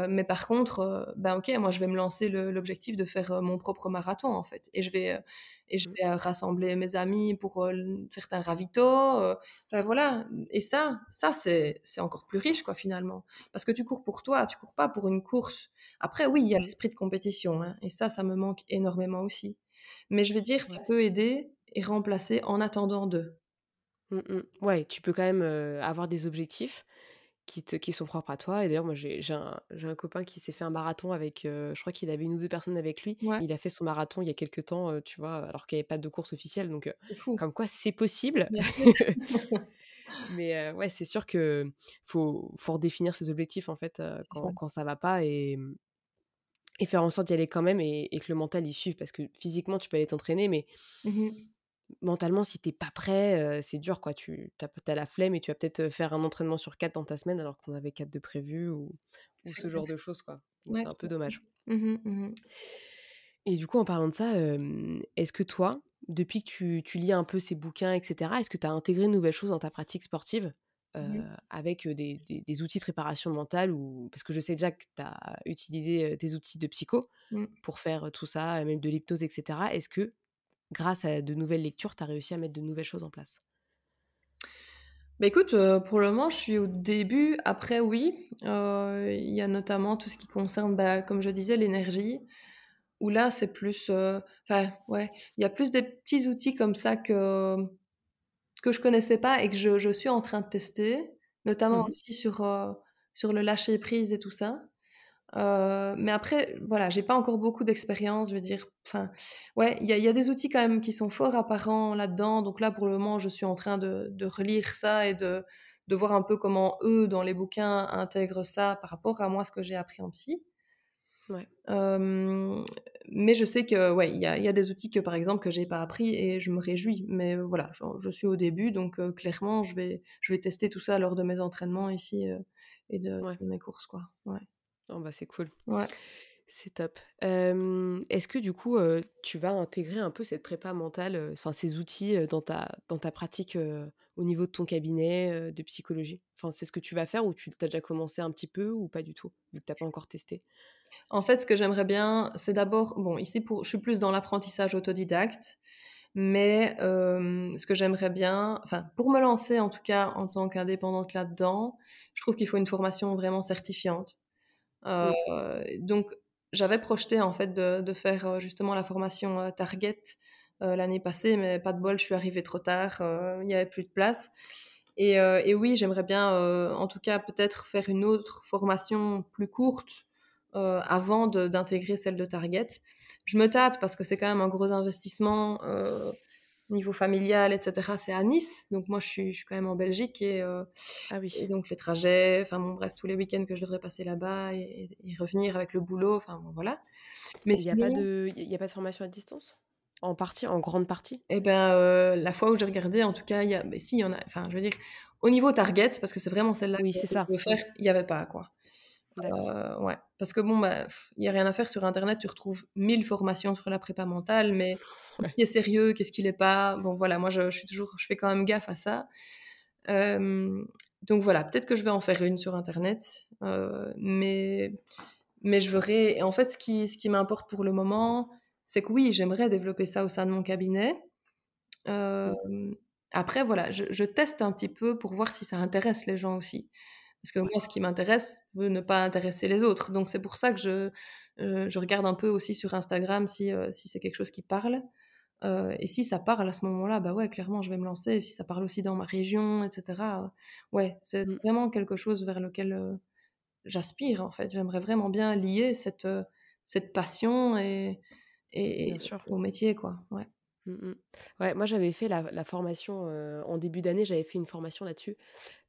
mais par contre, bah, OK, moi, je vais me lancer l'objectif de faire, mon propre marathon, en fait et je vais, et je Mmh. vais, rassembler mes amis pour, certains ravitaux, enfin voilà et ça ça, c'est c'est encore plus riche, quoi, finalement. Parce que tu cours pour toi, tu cours pas pour une course. Après oui, il y a Mmh. l'esprit de compétition, hein et ça, ça me manque énormément aussi. Mais je vais dire, ça peut aider et remplacer en attendant de. Mmh mh. Ouais, tu peux quand même, heu, avoir des objectifs qui te qui sont propres à toi et d'ailleurs moi j'ai un un copain qui s'est fait un marathon avec, heu, je crois qu'il avait une ou 2 personnes avec lui. Ouais, Il a fait son marathon il y a quelque temps, heu, tu vois? Alors qu'il y avait pas de course officielle donc fou. comme quoi c'est possible. Mais (laughs) (laughs) ouais, c'est sûr que faut faut redéfinir ses objectifs en fait, C'est ça. quand quand ça va pas et mmh et faire en sorte d'y aller quand même et et que le mental y suive parce que physiquement tu peux aller t'entraîner mais Mmh mh. Mentalement si tu es pas prêt, c'est dur quoi. Tu as as la flemme et tu vas peut-être, faire un entraînement sur 4 dans ta semaine alors qu'on avait 4 de prévus ou ce genre de choses quoi. Ouais, c'est un peu dommage. Mmh mh, mmh Et du coup en parlant de ça, est-ce que toi, depuis que tu tu lis un peu ces bouquins et cetera, est-ce que tu as intégré de nouvelles choses dans ta pratique sportive? Mmh avec, des des des outils de préparation mentale ou parce que je sais déjà que tu as utilisé, des outils de psycho Mmh. pour faire, tout ça, même de l'hypnose et cetera. Est-ce que grâce à de nouvelles lectures, tu as réussi à mettre de nouvelles choses en place? Bah, écoute, heu, pour le moment, je suis au début. Après oui, heu, il y a notamment tout ce qui concerne, bah, comme je disais, l'énergie, où là, c'est plus, heu, enfin, ouais, il y a plus des petits outils comme ça que que je connaissais pas et que je je suis en train de tester, notamment Mmh aussi sur, sur le lâcher prise et tout ça. Heu, mais après, voilà, j'ai pas encore beaucoup d'expérience, je veux dire, enfin, ouais, il y y a des outils quand même qui sont fort apparents là-dedans. Donc là, pour le moment, je suis en train de de relire ça et de de voir un peu comment eux, dans les bouquins, intègrent ça par rapport à moi, ce que j'ai appris en psy. Ouais, mais je sais que, ouais, il y y a des outils que, par exemple, que j'ai pas appris et je me réjouis. Mais voilà, je suis au début, donc heu, clairement, je vais je vais tester tout ça lors de mes entraînements ici, heu et de ouais. de mes courses, quoi. Ouais. Oh bah, c'est cool. Ouais. C'est top. Est-ce que du coup, tu vas intégrer un peu cette prépa mentale, enfin ces outils, dans ta dans ta pratique, au niveau de ton cabinet, de psychologie? Enfin, c'est ce que tu vas faire ou tu as déjà commencé un petit peu ou pas du tout? Vu que tu as pas encore testé? En fait, ce que j'aimerais bien, c'est d'abord bon, ici pour je suis plus dans l'apprentissage autodidacte, mais ce que j'aimerais bien enfin, pour me lancer en tout cas en tant qu'indépendante là-dedans, je trouve qu'il faut une formation vraiment certifiante. Heu, Mmh. donc j'avais projeté en fait de faire, heu, justement la formation, heu, Target, l'année passée, mais pas de bol, je suis arrivée trop tard, il y avait plus de place et oui, j'aimerais bien, en tout cas peut-être faire une autre formation plus courte, avant d'intégrer celle de Target. Je me tâte parce que c'est quand même un gros investissement, niveau familial et cetera. C'est à Nice, donc moi je suis je suis quand même en Belgique et heu Ah et donc les trajets, enfin bon bref, tous les week-ends que je devrais passer là-bas et revenir avec le boulot, enfin bon voilà. Mais Il y a pas de y a pas de formation à distance? En partie, en grande partie? et ben, heu, la fois où j'ai regardé en tout cas, il y a beh si, il y en a enfin je veux dire, au niveau Target, parce que c'est vraiment celle-là Oui, que c'est que je veux veux faire, il y avait pas quoi. Heu, ouais, parce que bon, bah, il y a rien à faire sur internet, tu retrouves 1000 formations sur la prépa mentale, mais Ouais. qui est sérieux, qu'est-ce qui l'est pas? Bon voilà, moi je je suis toujours je fais quand même gaffe à ça. Donc voilà, peut-être que je vais en faire une sur internet, heu, mais mais je verrai et en fait, ce qui ce qui m'importe pour le moment, c'est que oui, j'aimerais développer ça au sein de mon cabinet. Mmh. Après voilà, je je teste un petit peu pour voir si ça intéresse les gens aussi. Parce que moi, ce qui m'intéresse peut ne pas intéresser les autres. Donc c'est pour ça que je, heu, je regarde un peu aussi sur Instagram si, heu, si c'est quelque chose qui parle. Heu et si ça parle à ce moment-là, bah, ouais, clairement, je vais me lancer. Et si ça parle aussi dans ma région et cetera, heu, ouais, c'est Mmh. vraiment quelque chose vers lequel, j'aspire, en fait. J'aimerais vraiment bien lier cette, cette passion et et au métier, quoi. Ouais. Mmh mh. Ouais, moi j'avais fait la la formation, en début d'année, j'avais fait une formation là-dessus,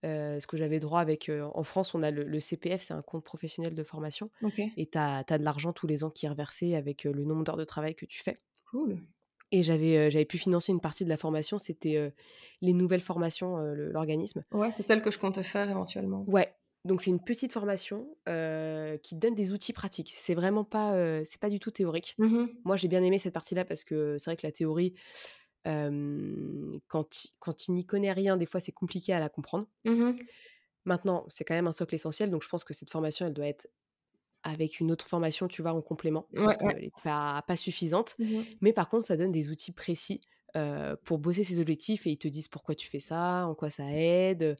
parce que j'avais droit avec, en France, on a le le CPF, c'est un compte professionnel de formation OK, et tu as de l'argent tous les ans qui est reversé avec, le nombre d'heures de travail que tu fais cool. et j'avais, pu financer une partie de la formation, c'était, les nouvelles formations, le l'organisme. Ouais, c'est celle que je comptais faire éventuellement. Ouais, donc c'est une petite formation, qui donne des outils pratiques. C'est vraiment pas, c'est pas du tout théorique. Mmh mh. Moi, j'ai bien aimé cette partie-là parce que c'est vrai que la théorie, quand quand tu n'y connais rien, des fois, c'est compliqué à la comprendre. Mmh mh. Maintenant, c'est quand même un socle essentiel, donc je pense que cette formation, elle doit être avec une autre formation, tu vois, en complément, parce ouais. qu'elle est pas pas suffisante. Mmh mh. Mais par contre, ça donne des outils précis, pour bosser ses objectifs et ils te disent pourquoi tu fais ça, en quoi ça aide,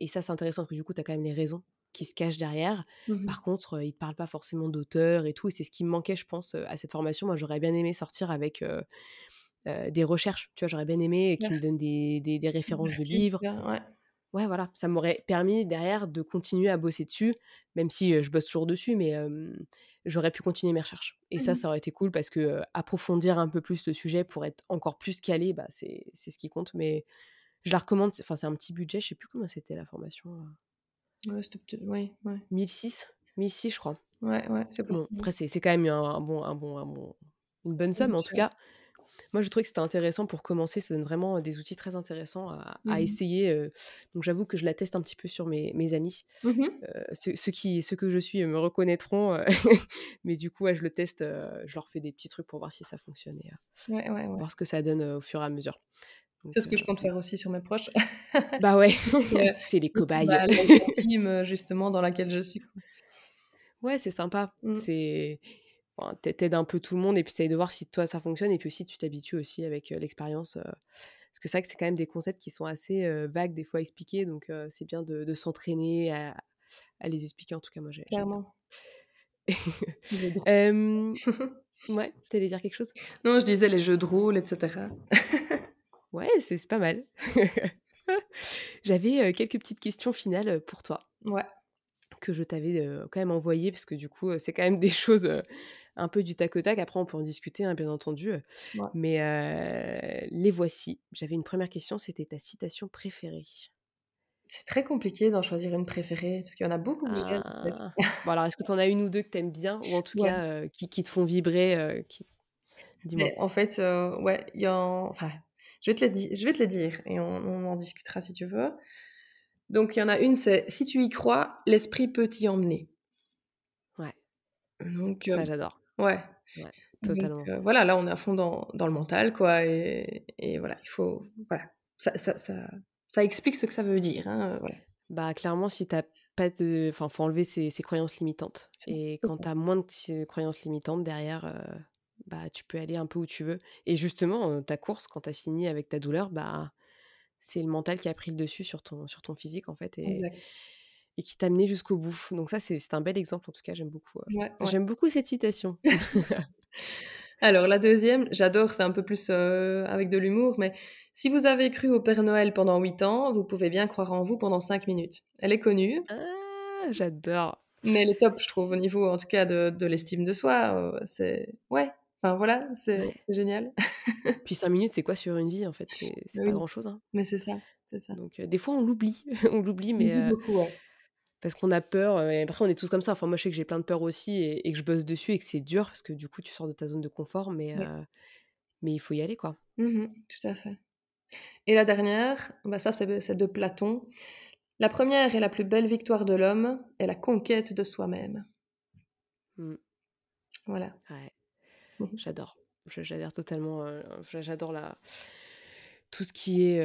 et ça, c'est intéressant parce que du coup, tu as quand même les raisons qui se cachent derrière. Mmh mh. Par contre, ils te parlent pas forcément d'auteur et tout et c'est ce qui me manquait, je pense, à cette formation. Moi, j'aurais bien aimé sortir avec, des recherches, tu vois? J'aurais bien aimé qu'ils me donnent des des références de livres, ouais. Ouais, voilà, ça m'aurait permis derrière de continuer à bosser dessus, même si, je bosse toujours dessus, mais j'aurais pu continuer mes recherches. Et Mmh ça, ça aurait été cool parce que, approfondir un peu plus le sujet pour être encore plus calé, bah, c'est c'est ce qui compte, mais je la recommande, c'est enfin, c'est un petit budget, je sais plus combien c'était la formation, Ouais, c'était ouais. 1 600, 1 600 je crois. Ouais, ouais, c'est Bon, après c'est c'est quand même un un bon un bon un bon une bonne somme, en tout cas, moi, je trouvais que c'était intéressant pour commencer. Ça donne vraiment, des outils très intéressants à Mmh à essayer, donc j'avoue que je la teste un petit peu sur mes mes amis. Mmh ceux ceux qui ceux que je suis me reconnaîtront, (laughs) mais du coup, ouais, je le teste, je leur fais des petits trucs pour voir si ça fonctionne et Ouais, ouais, voir ce que ça donne, au fur et à mesure. C'est ce que je compte faire aussi sur mes proches. bah, ouais, (laughs) que (laughs) c'est les cobayes. bah, la team, justement dans laquelle je suis. Ouais, c'est sympa. Mmh. C'est enfin, ai un peu tout le monde et puis tu de voir si toi ça fonctionne et puis aussi tu t'habitues aussi avec, l'expérience, parce que c'est vrai que c'est quand même des concepts qui sont assez, vagues des fois à expliquer donc c'est bien de de s'entraîner à à les expliquer. En tout cas, moi j'ai. Clairement. (laughs) Hem, (laughs) ouais, tu allais dire quelque chose? Non, je disais les jeux de rôle et cetera. (laughs) Ouais, c'est pas mal. J'avais, quelques petites questions finales, pour toi, Ouais, que je t'avais, quand même envoyées parce que du coup, c'est quand même des choses, un peu du tac au tac. Après on peut en discuter, hein, bien entendu, ouais. mais les voici. J'avais une première question, c'était ta citation préférée? C'est très compliqué d'en choisir une préférée parce qu'il y en a beaucoup. Ah! Bon alors est-ce que tu en as une ou 2 que tu aimes bien ou en tout Ouais, cas, qui qui te font vibrer, qui dis-moi? en fait, ouais, il y en enfin, je vais te les je vais te les dire et on on en discutera si tu veux. Donc il y en a une, c'est: «Si tu y crois, l'esprit peut t'y emmener». Ouais, Donc ça j'adore. Ouais, Ouais, donc totalement. heu, voilà, là, on est à fond dans dans le mental, quoi et et voilà, il faut voilà, ça ça ça ça explique ce que ça veut dire, hein, voilà. Bah, clairement, si tu pas de enfin, faut enlever ces ces croyances limitantes et quand ça. tu as moins de ces croyances limitantes derrière, heu, bah, tu peux aller un peu où tu veux et justement, heu, ta course, quand tu as fini avec ta douleur, bah, c'est le mental qui a pris le dessus sur ton sur ton physique, en fait et Exact. Et qui t'a amené jusqu'au bout. Donc ça, c'est un bel exemple, en tout cas, j'aime beaucoup, heu, Ouais, ouais. j'aime beaucoup cette citation. (laughs) Alors la deuxième, j'adore, c'est un peu plus, avec de l'humour, mais si vous avez cru au Père Noël pendant 8 ans, vous pouvez bien croire en vous pendant 5 minutes. Elle est connue, Ah! J'adore. mais elle est top, je trouve, au niveau, en tout cas, de de l'estime de soi, c'est ouais, enfin voilà, c'est Ouais. génial. Puis 5 minutes, c'est quoi sur une vie, en fait? C'est c'est pas oui, grand-chose, hein. mais c'est ça. Donc des fois, on l'oublie, (laughs) on l'oublie, On mais heu beaucoup, ouais. Parce qu'on a peur, heu et après on est tous comme ça. Enfin moi je sais que j'ai plein de peurs aussi et et que je bosse dessus et que c'est dur parce que du coup tu sors de ta zone de confort mais heu, mais il faut y aller quoi. Mmh tout à fait. Et la dernière, bah ça, c'est de Platon. La première et la plus belle victoire de l'homme est la conquête de soi-même. Mmh. Voilà. Ouais, Mmh j'adore. Je j'adhère totalement, j'a j'adore la tout ce qui est,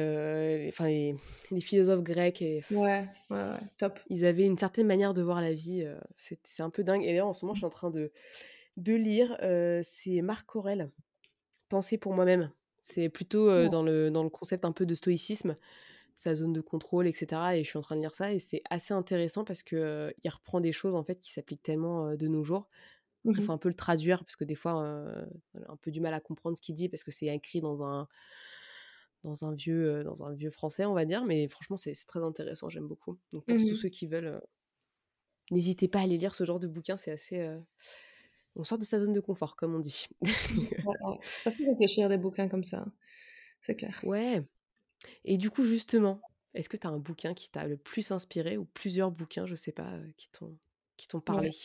les enfin les les philosophes grecs et Ouais, ouais, ouais, top. ils avaient une certaine manière de voir la vie, heu, c'est un peu dingue et d'ailleurs en ce moment je suis en train de de lire, heu, c'est Marc Aurèle, «Penser pour moi-même». C'est plutôt, Ouais. dans le dans le concept un peu de stoïcisme. sa zone de contrôle et cetera et je suis en train de lire ça et c'est assez intéressant parce que, heu, il reprend des choses, en fait, qui s'appliquent tellement, de nos jours. Il Mmh faut un peu le traduire parce que des fois, on a un peu du mal à comprendre ce qu'il dit parce que c'est écrit dans un dans un vieux, dans un vieux français, on va dire, mais franchement, c'est très intéressant, j'aime beaucoup. Donc pour tous Mmh ceux qui veulent, n'hésitez pas à aller lire ce genre de bouquin, c'est assez, On sort de sa zone de confort, comme on dit. (laughs) Ça fait réfléchir des bouquins comme ça, c'est clair. Ouais. Et du coup, justement, est-ce que tu as un bouquin qui t'a le plus inspiré ou plusieurs bouquins, je sais pas, qui t'ont qui t'ont Ouais. parlé?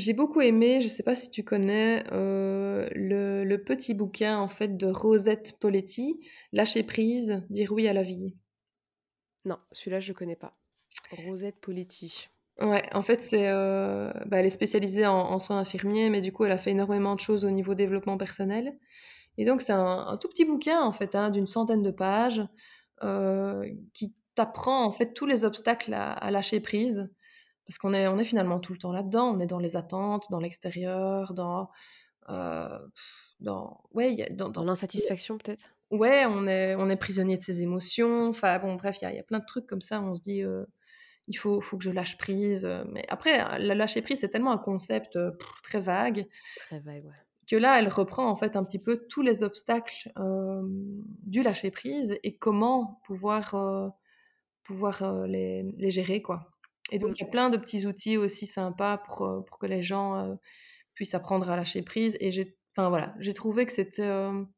J'ai beaucoup aimé, je sais pas si tu connais, heu, le le petit bouquin, en fait, de Rosette Poletti, «Lâcher prise, dire oui à la vie». Non, celui-là, je connais pas. Rosette Poletti. Ouais, en fait, c'est, heu, bah, elle est spécialisée en en soins infirmiers, mais du coup, elle a fait énormément de choses au niveau développement personnel et donc c'est un un tout petit bouquin, en fait, hein, d'une centaine de pages, heu, qui t'apprend, en fait, tous les obstacles à à lâcher prise. Parce qu'on est on est finalement tout le temps là-dedans. On est dans les attentes, dans l'extérieur, dans, heu, dans ouais, a dans Dans dans l'insatisfaction, peut-être? ouais, on est on est prisonnier de ses émotions. Enfin bon, bref, il y a il y a plein de trucs comme ça on se dit, heu: «Il faut faut que je lâche prise», heu, mais après, la lâcher prise, c'est tellement un concept, très vague Très vague, ouais. que là, elle reprend, en fait, un petit peu tous les obstacles, du lâcher prise et comment pouvoir, pouvoir, les les gérer, quoi et donc Mmh. il y a plein de petits outils aussi sympas pour, heu, pour que les gens, heu, puissent apprendre à lâcher prise et j'ai enfin voilà, trouvé que c'était, hem,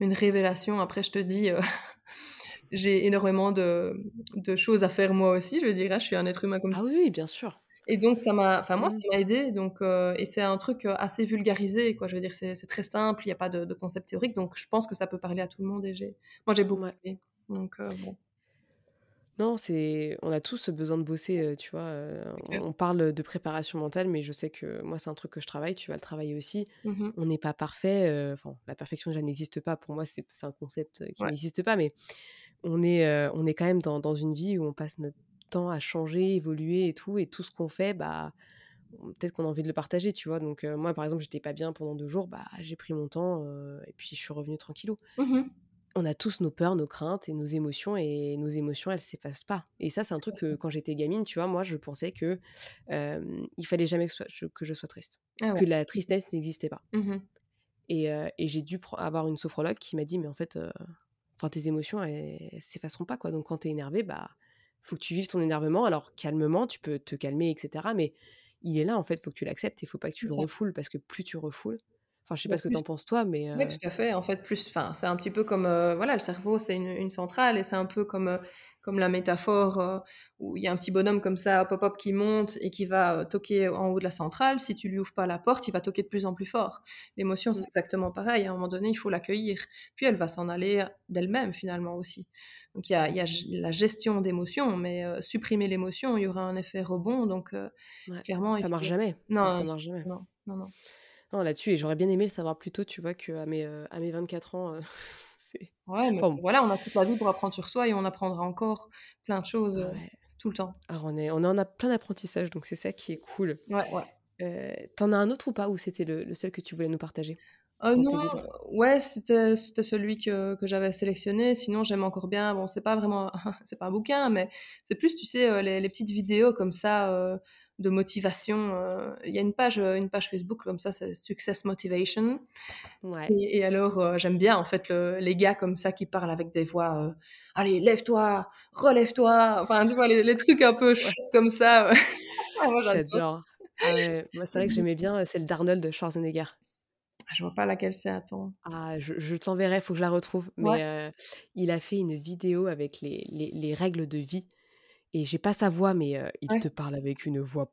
une révélation. Après je te dis, (laughs) j'ai énormément de de choses à faire moi aussi, je veux dire, hein, je suis un être humain comme Ah oui, bien sûr. et donc ça m'a enfin moi ça Mmh. m'a aidée donc et c'est un truc, assez vulgarisé quoi. Je veux dire c'est très simple, il y a pas de de concept théorique donc je pense que ça peut parler à tout le monde et moi j'ai beaucoup aimé donc bon. Non, c'est on a tous besoin de bosser, tu vois? Heu, C'est clair. on on parle de préparation mentale, mais je sais que moi, c'est un truc que je travaille, tu vas le travailler aussi. Mmh mh. On n'est pas parfait, enfin, la perfection déjà n'existe pas. Pour moi, c'est c'est un concept, qui Ouais. n'existe pas, mais on est, on est quand même dans dans une vie où on passe notre temps à changer, évoluer et tout et tout ce qu'on fait, bah, on peut-être qu'on a envie de le partager, tu vois? Donc moi, par exemple, j'étais pas bien pendant 2 jours, bah, j'ai pris mon temps, et puis je suis revenue tranquillou. Mmh mh. On a tous nos peurs, nos craintes et nos émotions et nos émotions, elles s'effacent pas et ça, c'est un truc que quand j'étais gamine, tu vois, moi, je pensais que, il fallait jamais que, soit je que je sois triste, Ah ouais. que la tristesse n'existait pas Mmh mh. et j'ai dû avoir une sophrologue qui m'a dit: «Mais en fait, tes émotions, elles elles s'effaceront pas, quoi, donc quand tu es énervé, bah, faut que tu vives ton énervement. Alors calmement, tu peux te calmer et cetera, mais il est là, en fait, faut que tu l'acceptes et faut pas que tu le refoules parce que plus tu refoules» enfin, je sais Bah pas ce que tu en penses toi, mais Oui, heu tout à fait. En fait, plus enfin, c'est un petit peu comme, heu, voilà, le cerveau, c'est une une centrale et c'est un peu comme, heu, comme la métaphore, où il y a un petit bonhomme comme ça, hop, hop, hop, qui monte et qui va, toquer en haut de la centrale. Si tu lui ouvres pas la porte, il va toquer de plus en plus fort. L'émotion, c'est mmh, exactement pareil. À un moment donné, il faut l'accueillir. Puis elle va s'en aller d'elle-même, finalement, aussi. Donc il y a y la gestion d'émotions, mais supprimer l'émotion, il y aura un effet rebond. Donc ouais, clairement, ça marche faut jamais, ça non, ça marche jamais. non, non, non. Non, là-dessus et j'aurais bien aimé le savoir plus tôt, tu vois? Qu'à mes, à mes 24 ans, heu, (laughs) c'est Ouais, mais enfin bon, voilà, on a toute la vie pour apprendre sur soi et on apprendra encore plein de choses, ah ouais, tout le temps. alors on est on en a plein d'apprentissage, donc c'est ça qui est cool. Ouais, ouais. Heu, tu en as un autre ou pas? Ou c'était le le seul que tu voulais nous partager dans non, ouais, c'était c'était celui que que j'avais sélectionné. Sinon, j'aime encore bien bon, c'est pas vraiment (laughs) c'est pas un bouquin, mais c'est plus, tu sais, les les petites vidéos comme ça, de motivation, heu. Il y a une page, heu, une page Facebook comme ça, c'est Success Motivation Ouais, et et alors, heu, j'aime bien en fait le les gars comme ça qui parlent avec des voix, «Allez, lève-toi, relève-toi!» enfin, tu vois, les les trucs un peu ouais, comme ça. (laughs) Ah moi j'adore. Ah moi c'est vrai que j'aimais bien, celle d'Arnold Schwarzenegger. Ah, je vois pas laquelle c'est, attends. Ah, je je t'enverrai, faut que je la retrouve, mais il a fait une vidéo avec les les les règles de vie et j'ai pas sa voix, mais il ouais, te parle avec une voix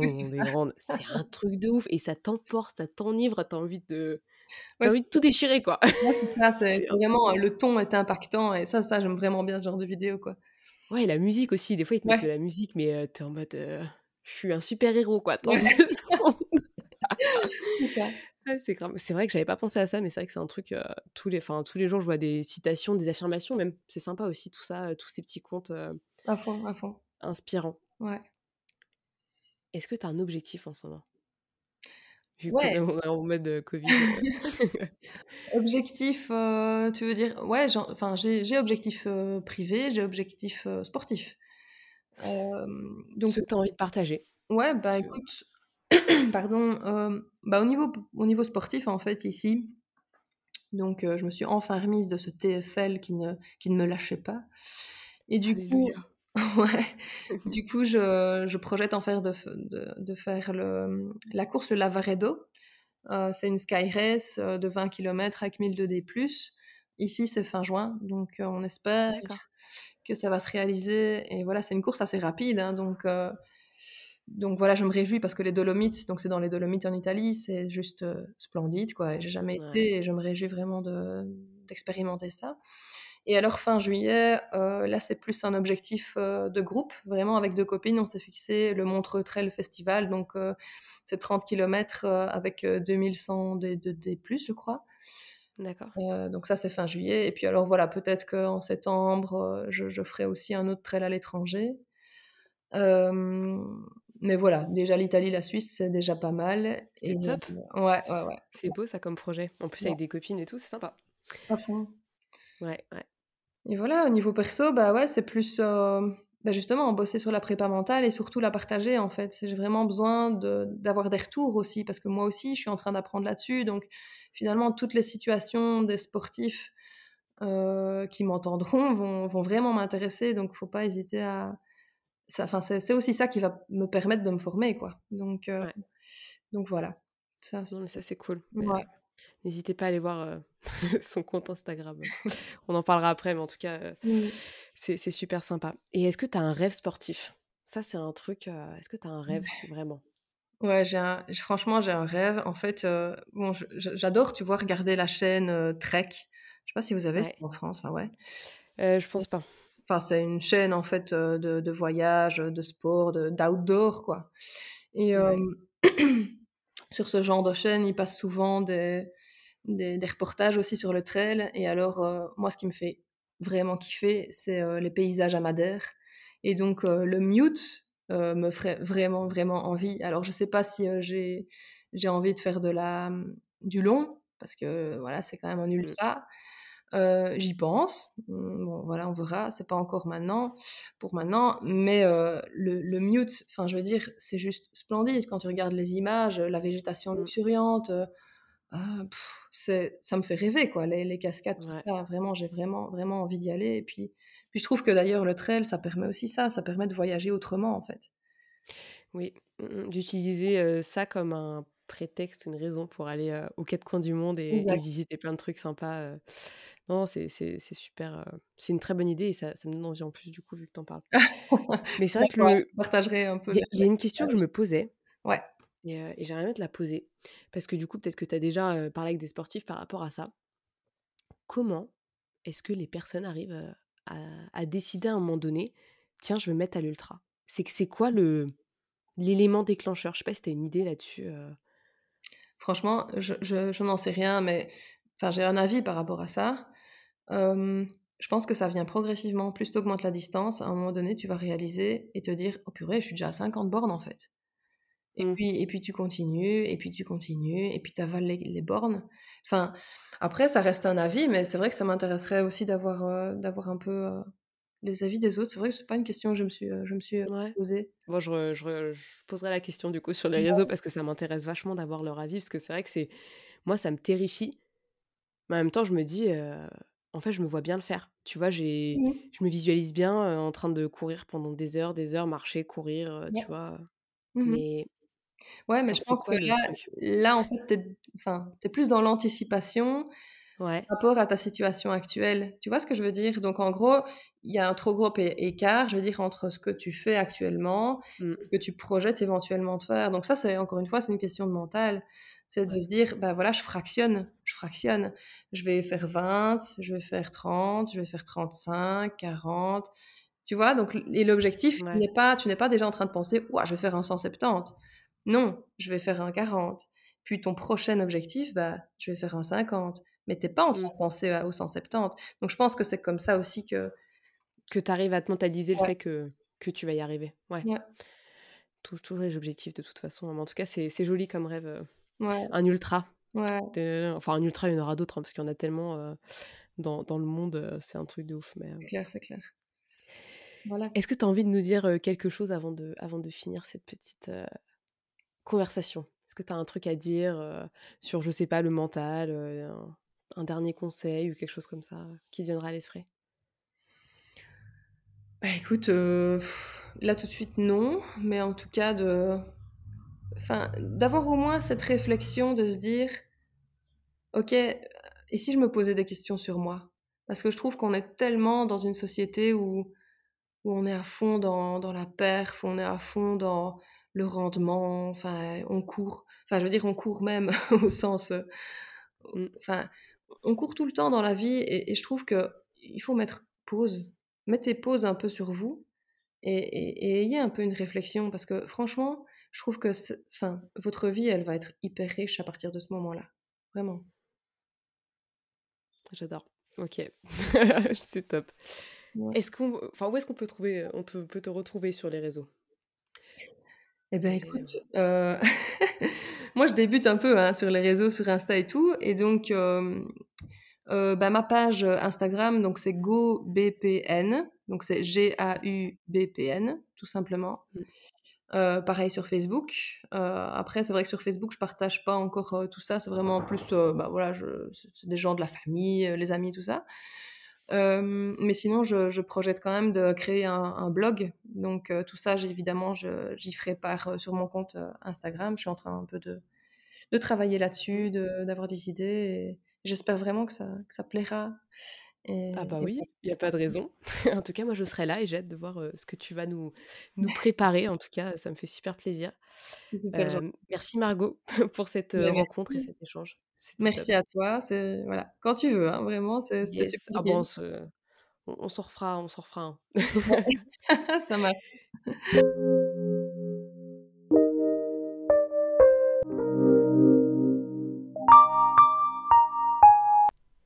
oui, c'est profonde et ça. grande. C'est un truc de ouf et ça t'emporte, ça t'enivre, tu as envie de tu Ouais, as envie de tout déchirer, quoi. ouais, c'est ça, (laughs) c'est C'est c'est un truc vraiment, de heu, ouf. le ton est impactant et ça ça, j'aime vraiment bien ce genre de vidéo, quoi. Ouais et la musique aussi, des fois, ils te mettent Ouais, de la musique, mais heu, tu es en mode, «Je suis un super héros, quoi, attends ouais, 2 (laughs) secondes». (laughs) c'est ça. Ouais, c'est grave. C'est vrai que j'avais pas pensé à ça, mais c'est vrai que c'est un truc, tous les enfin, tous les jours, je vois des citations, des affirmations même. C'est sympa aussi tout ça, tous ces petits contes, À fond, à fond. inspirants. Ouais. Est-ce que tu as un objectif en ce moment? Vu qu'on Ouais, (laughs) est en mode, heu, covid, heu (laughs) objectif, heu, tu veux dire ouais, enfin, j'ai objectif, privé, j'ai objectif, sportif. Donc ceux que tu as envie de partager. ouais, bah, Ce écoute, (clears throat) pardon, bah, au niveau au niveau sportif, en fait, ici, donc je me suis enfin remise de ce TFL qui ne qui ne me lâchait pas et du coup. (laughs) Ouais, (laughs) du coup, je je projette en faire de de de faire le, la course, le Lavaredo. Heu, c'est une sky race, heu, de 20 kilomètres avec 1002 D+. Ici, c'est fin juin, donc heu, on espère que ça va se réaliser et voilà, c'est une course assez rapide, hein, donc donc voilà, je me réjouis parce que les Dolomites, donc c'est dans les Dolomites en Italie, c'est juste, splendide, quoi j'ai jamais Ouais. été et je me réjouis vraiment de d'expérimenter ça et alors fin juillet, heu, là, c'est plus un objectif, heu, de groupe, vraiment avec 2 copines, on s'est fixé le Montreux Trail Festival, donc heu, c'est 30 kilomètres, heu, avec, heu, 2100 D de D+, je crois. D'accord. Donc ça, c'est fin juillet et puis alors voilà, peut-être qu'en septembre, je je ferai aussi un autre trail à l'étranger. Mais voilà, déjà l'Italie, la Suisse, c'est déjà pas mal C'est top. ouais, ouais, ouais, C'est beau ça comme projet. En plus ouais, avec des copines et tout, c'est sympa. fond Ouais, ouais. Et voilà, au niveau perso, bah, ouais, c'est plus, hem, bah, justement bosser sur la prépa mentale et surtout la partager, en fait. J'ai vraiment besoin de d'avoir des retours aussi parce que moi aussi, je suis en train d'apprendre là-dessus donc finalement, toutes les situations des sportifs, heu, qui m'entendront vont vont vraiment m'intéresser donc faut pas hésiter à enfin, c'est aussi ça qui va me permettre de me former, quoi. Donc Ouais. donc voilà. Ça, c'est Non mais ça c'est cool. Ouais. n'hésitez pas à aller voir, (laughs) son compte Instagram. On en parlera après, mais en tout cas, heu, Mmh. c'est super sympa. Et est-ce que tu as un rêve sportif? Ça, c'est un truc, heu, est-ce que tu as un rêve vraiment? Ouais, j'ai franchement, j'ai un rêve. En fait, heu, bon, j'adore, tu vois, regarder la chaîne, Trek. Je sais pas si vous avez Ouais. en France? Enfin, ouais. Je pense pas. Enfin, c'est une chaîne, en fait, de de voyage, de sport, de d'outdoor, quoi et Ouais. (clears throat) sur ce genre de chaîne, ils passent souvent des des des reportages aussi sur le trail et alors, heu, moi, ce qui me fait vraiment kiffer, c'est, heu, les paysages à Madère et donc heu, le Mute, me ferait vraiment, vraiment envie. Alors je sais pas si, j'ai j'ai envie de faire de la, mmh, du long parce que, voilà, c'est quand même un Mmh. ultra. J'y pense. Mmh, bon, voilà, on verra. C'est pas encore maintenant pour maintenant, mais le le Mute, enfin, je veux dire, c'est juste splendide quand tu regardes les images, la végétation Mmh. luxuriante, pff, c'est ça me fait rêver quoi, les les cascades, tout Ouais. ça, vraiment, j'ai vraiment, vraiment envie d'y aller et puis puis je trouve que d'ailleurs le trail, ça permet aussi ça, ça permet de voyager autrement, en fait. Oui. Mmh mh. D'utiliser, ça comme un prétexte, une raison pour aller, aux 4 coins du monde et visiter plein de trucs sympas. Non, c'est super, c'est une très bonne idée et ça ça me donne envie en plus du coup, vu que tu en parles. (laughs) Mais c'est vrai que le je partagerai un peu il y y a une question que je me posais Ouais. Et heu, et j'aimerais bien te la poser parce que du coup, peut-être que tu as déjà, parlé avec des sportifs par rapport à ça. Comment est-ce que les personnes arrivent, à décider à un moment donné: «Tiens, je vais me mettre à l'ultra»? C'est c'est quoi le l'élément déclencheur? Je sais pas si tu as une idée là-dessus? Franchement, je je je n'en sais rien, mais j'ai un avis par rapport à ça. Je pense que ça vient progressivement. Plus tu augmentes la distance, à un moment donné, tu vas réaliser et te dire: «Oh purée, je suis déjà à 50 bornes, en fait». Et Mmh. puis et puis tu continues et puis tu continues et puis tu avales les les bornes. Enfin, après ça reste un avis, mais c'est vrai que ça m'intéresserait aussi d'avoir, d'avoir un peu, heu, les avis des autres. C'est vrai que c'est pas une question que je me suis, heu, je me suis, Ouais. posée. Bon, je poserai la question du coup sur les réseaux parce que ça m'intéresse vachement d'avoir leur avis parce que c'est vrai que c'est moi, ça me terrifie, mais en même temps, je me dis, en fait, je me vois bien le faire. Tu vois? J'ai Mmh mh. je me visualise bien, en train de courir pendant des heures, des heures, marcher, courir, tu vois? Mmh mh. Mais Ouais, mais je pense que quoi là là, en fait, tu es enfin, es plus dans l'anticipation Ouais. par rapport à ta situation actuelle. Tu vois ce que je veux dire? Donc en gros, il y a un trop gros écart, je veux dire, entre ce que tu fais actuellement Mmh. et ce que tu projettes éventuellement de faire. Donc ça, c'est encore une fois, c'est une question de mental. C'est de Ouais. se dire: «Bah, voilà, je fractionne, je fractionne. Je vais faire 20, je vais faire 30, je vais faire 35-40». Tu vois? Donc et l'objectif Ouais. n'est pas tu n'es pas déjà en train de penser: «Ouah, je vais faire un 170». Non, je vais faire un 40. Puis ton prochain objectif, bah, je vais faire un 50. Mais tu es pas en train Mmh. de penser à au 170. Donc je pense que c'est comme ça aussi que Que tu arrives à te mentaliser le fait que que tu vas y arriver. Ouais. ouais, Tou toujours les objectifs de toute façon, mais en tout cas, c'est joli comme rêve, heu, ouais, un ultra. ouais, De enfin un ultra, il y en aura d'autres, hein, parce qu'il y en a tellement, heu, dans dans le monde, heu, c'est un truc de ouf, mais, c'est clair, c'est clair. Voilà. est-ce que tu as envie de nous dire, quelque chose avant de avant de finir cette petite, conversation? Est-ce que tu as un truc à dire, heu, sur, je sais pas, le mental, heu, un dernier conseil ou quelque chose comme ça, heu, qui viendra à l'esprit? Bah, écoute, là tout de suite non, mais en tout cas de enfin, d'avoir au moins cette réflexion de se dire: «OK, et si je me posais des questions sur moi?» parce que je trouve qu'on est tellement dans une société où où on est à fond dans dans la perf, on est à fond dans le rendement, enfin, on court. Enfin, je veux dire, on court même (laughs) au sens, heu, Mmh. enfin, on court tout le temps dans la vie et et je trouve qu'il faut mettre pause. Mettez pause un peu sur vous et et et ayez un peu une réflexion parce que franchement, je trouve que enfin, votre vie, elle va être hyper riche à partir de ce moment-là. Vraiment. J'adore. OK. (laughs) C'est top. Ouais. Est-ce qu'on enfin, où est-ce qu'on peut trouver, on te peut te retrouver sur les réseaux? Quel est écoute, heu, (laughs) moi je débute un peu, hein, sur les réseaux, sur Insta et tout et donc hem, heu, bah, ma page, Instagram donc c'est GauBPN, donc c'est G-A-U-B-P-N, tout simplement. Mmh. Pareil sur Facebook. Après c'est vrai que sur Facebook je partage pas encore, tout ça, c'est vraiment plus, bah, voilà, je c'est c'est des gens de la famille, les amis, tout ça. Hem, mais sinon je je projette quand même de créer un un blog, donc heu, tout ça évidemment j'y ferai part, heu, sur mon compte, Instagram. Je suis en train un peu de de travailler là-dessus, de d'avoir des idées j'espère vraiment que ça que ça plaira Ah bah et oui, il y a pas de raison. (laughs) En tout cas, moi je serai là et j'ai hâte de voir, ce que tu vas nous nous préparer. En tout cas, ça me fait super plaisir. Super merci Margot (laughs) pour cette, rencontre et cet échange. Top. Merci à toi, c'est voilà, quand tu veux, hein, vraiment, c'est c'était Yes. super Ah bon, on se on on s'en refera on s'en refera un. (laughs) (laughs) Ça marche.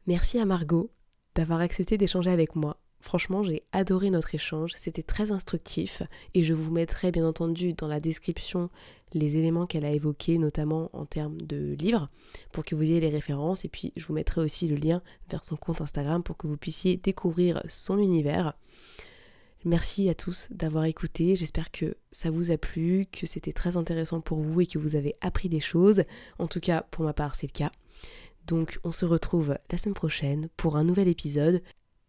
Merci à Margot d'avoir accepté d'échanger avec moi. Franchement, j'ai adoré notre échange, c'était très instructif et je vous mettrai bien entendu dans la description les éléments qu'elle a évoqués, notamment en termes de livres, pour que vous ayez les références et puis je vous mettrai aussi le lien vers son compte Instagram pour que vous puissiez découvrir son univers. Merci à tous d'avoir écouté, j'espère que ça vous a plu, que c'était très intéressant pour vous et que vous avez appris des choses. En tout cas, pour ma part, c'est le cas. Donc on se retrouve la semaine prochaine pour un nouvel épisode.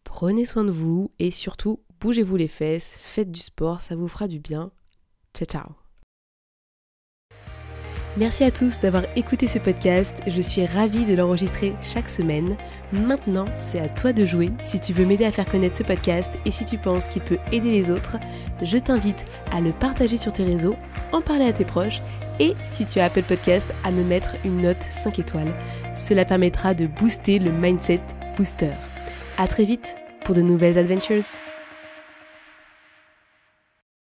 Prenez soin de vous et surtout, bougez-vous les fesses, faites du sport, ça vous fera du bien. Ciao ciao Merci à tous d'avoir écouté ce podcast, je suis ravie de l'enregistrer chaque semaine. Maintenant, c'est à toi de jouer. Si tu veux m'aider à faire connaître ce podcast et si tu penses qu'il peut aider les autres, je t'invite à le partager sur tes réseaux, en parler à tes proches et si tu as Apple Podcast, à me mettre une note 5 étoiles. Cela permettra de booster le mindset booster. À très vite pour de nouvelles adventures.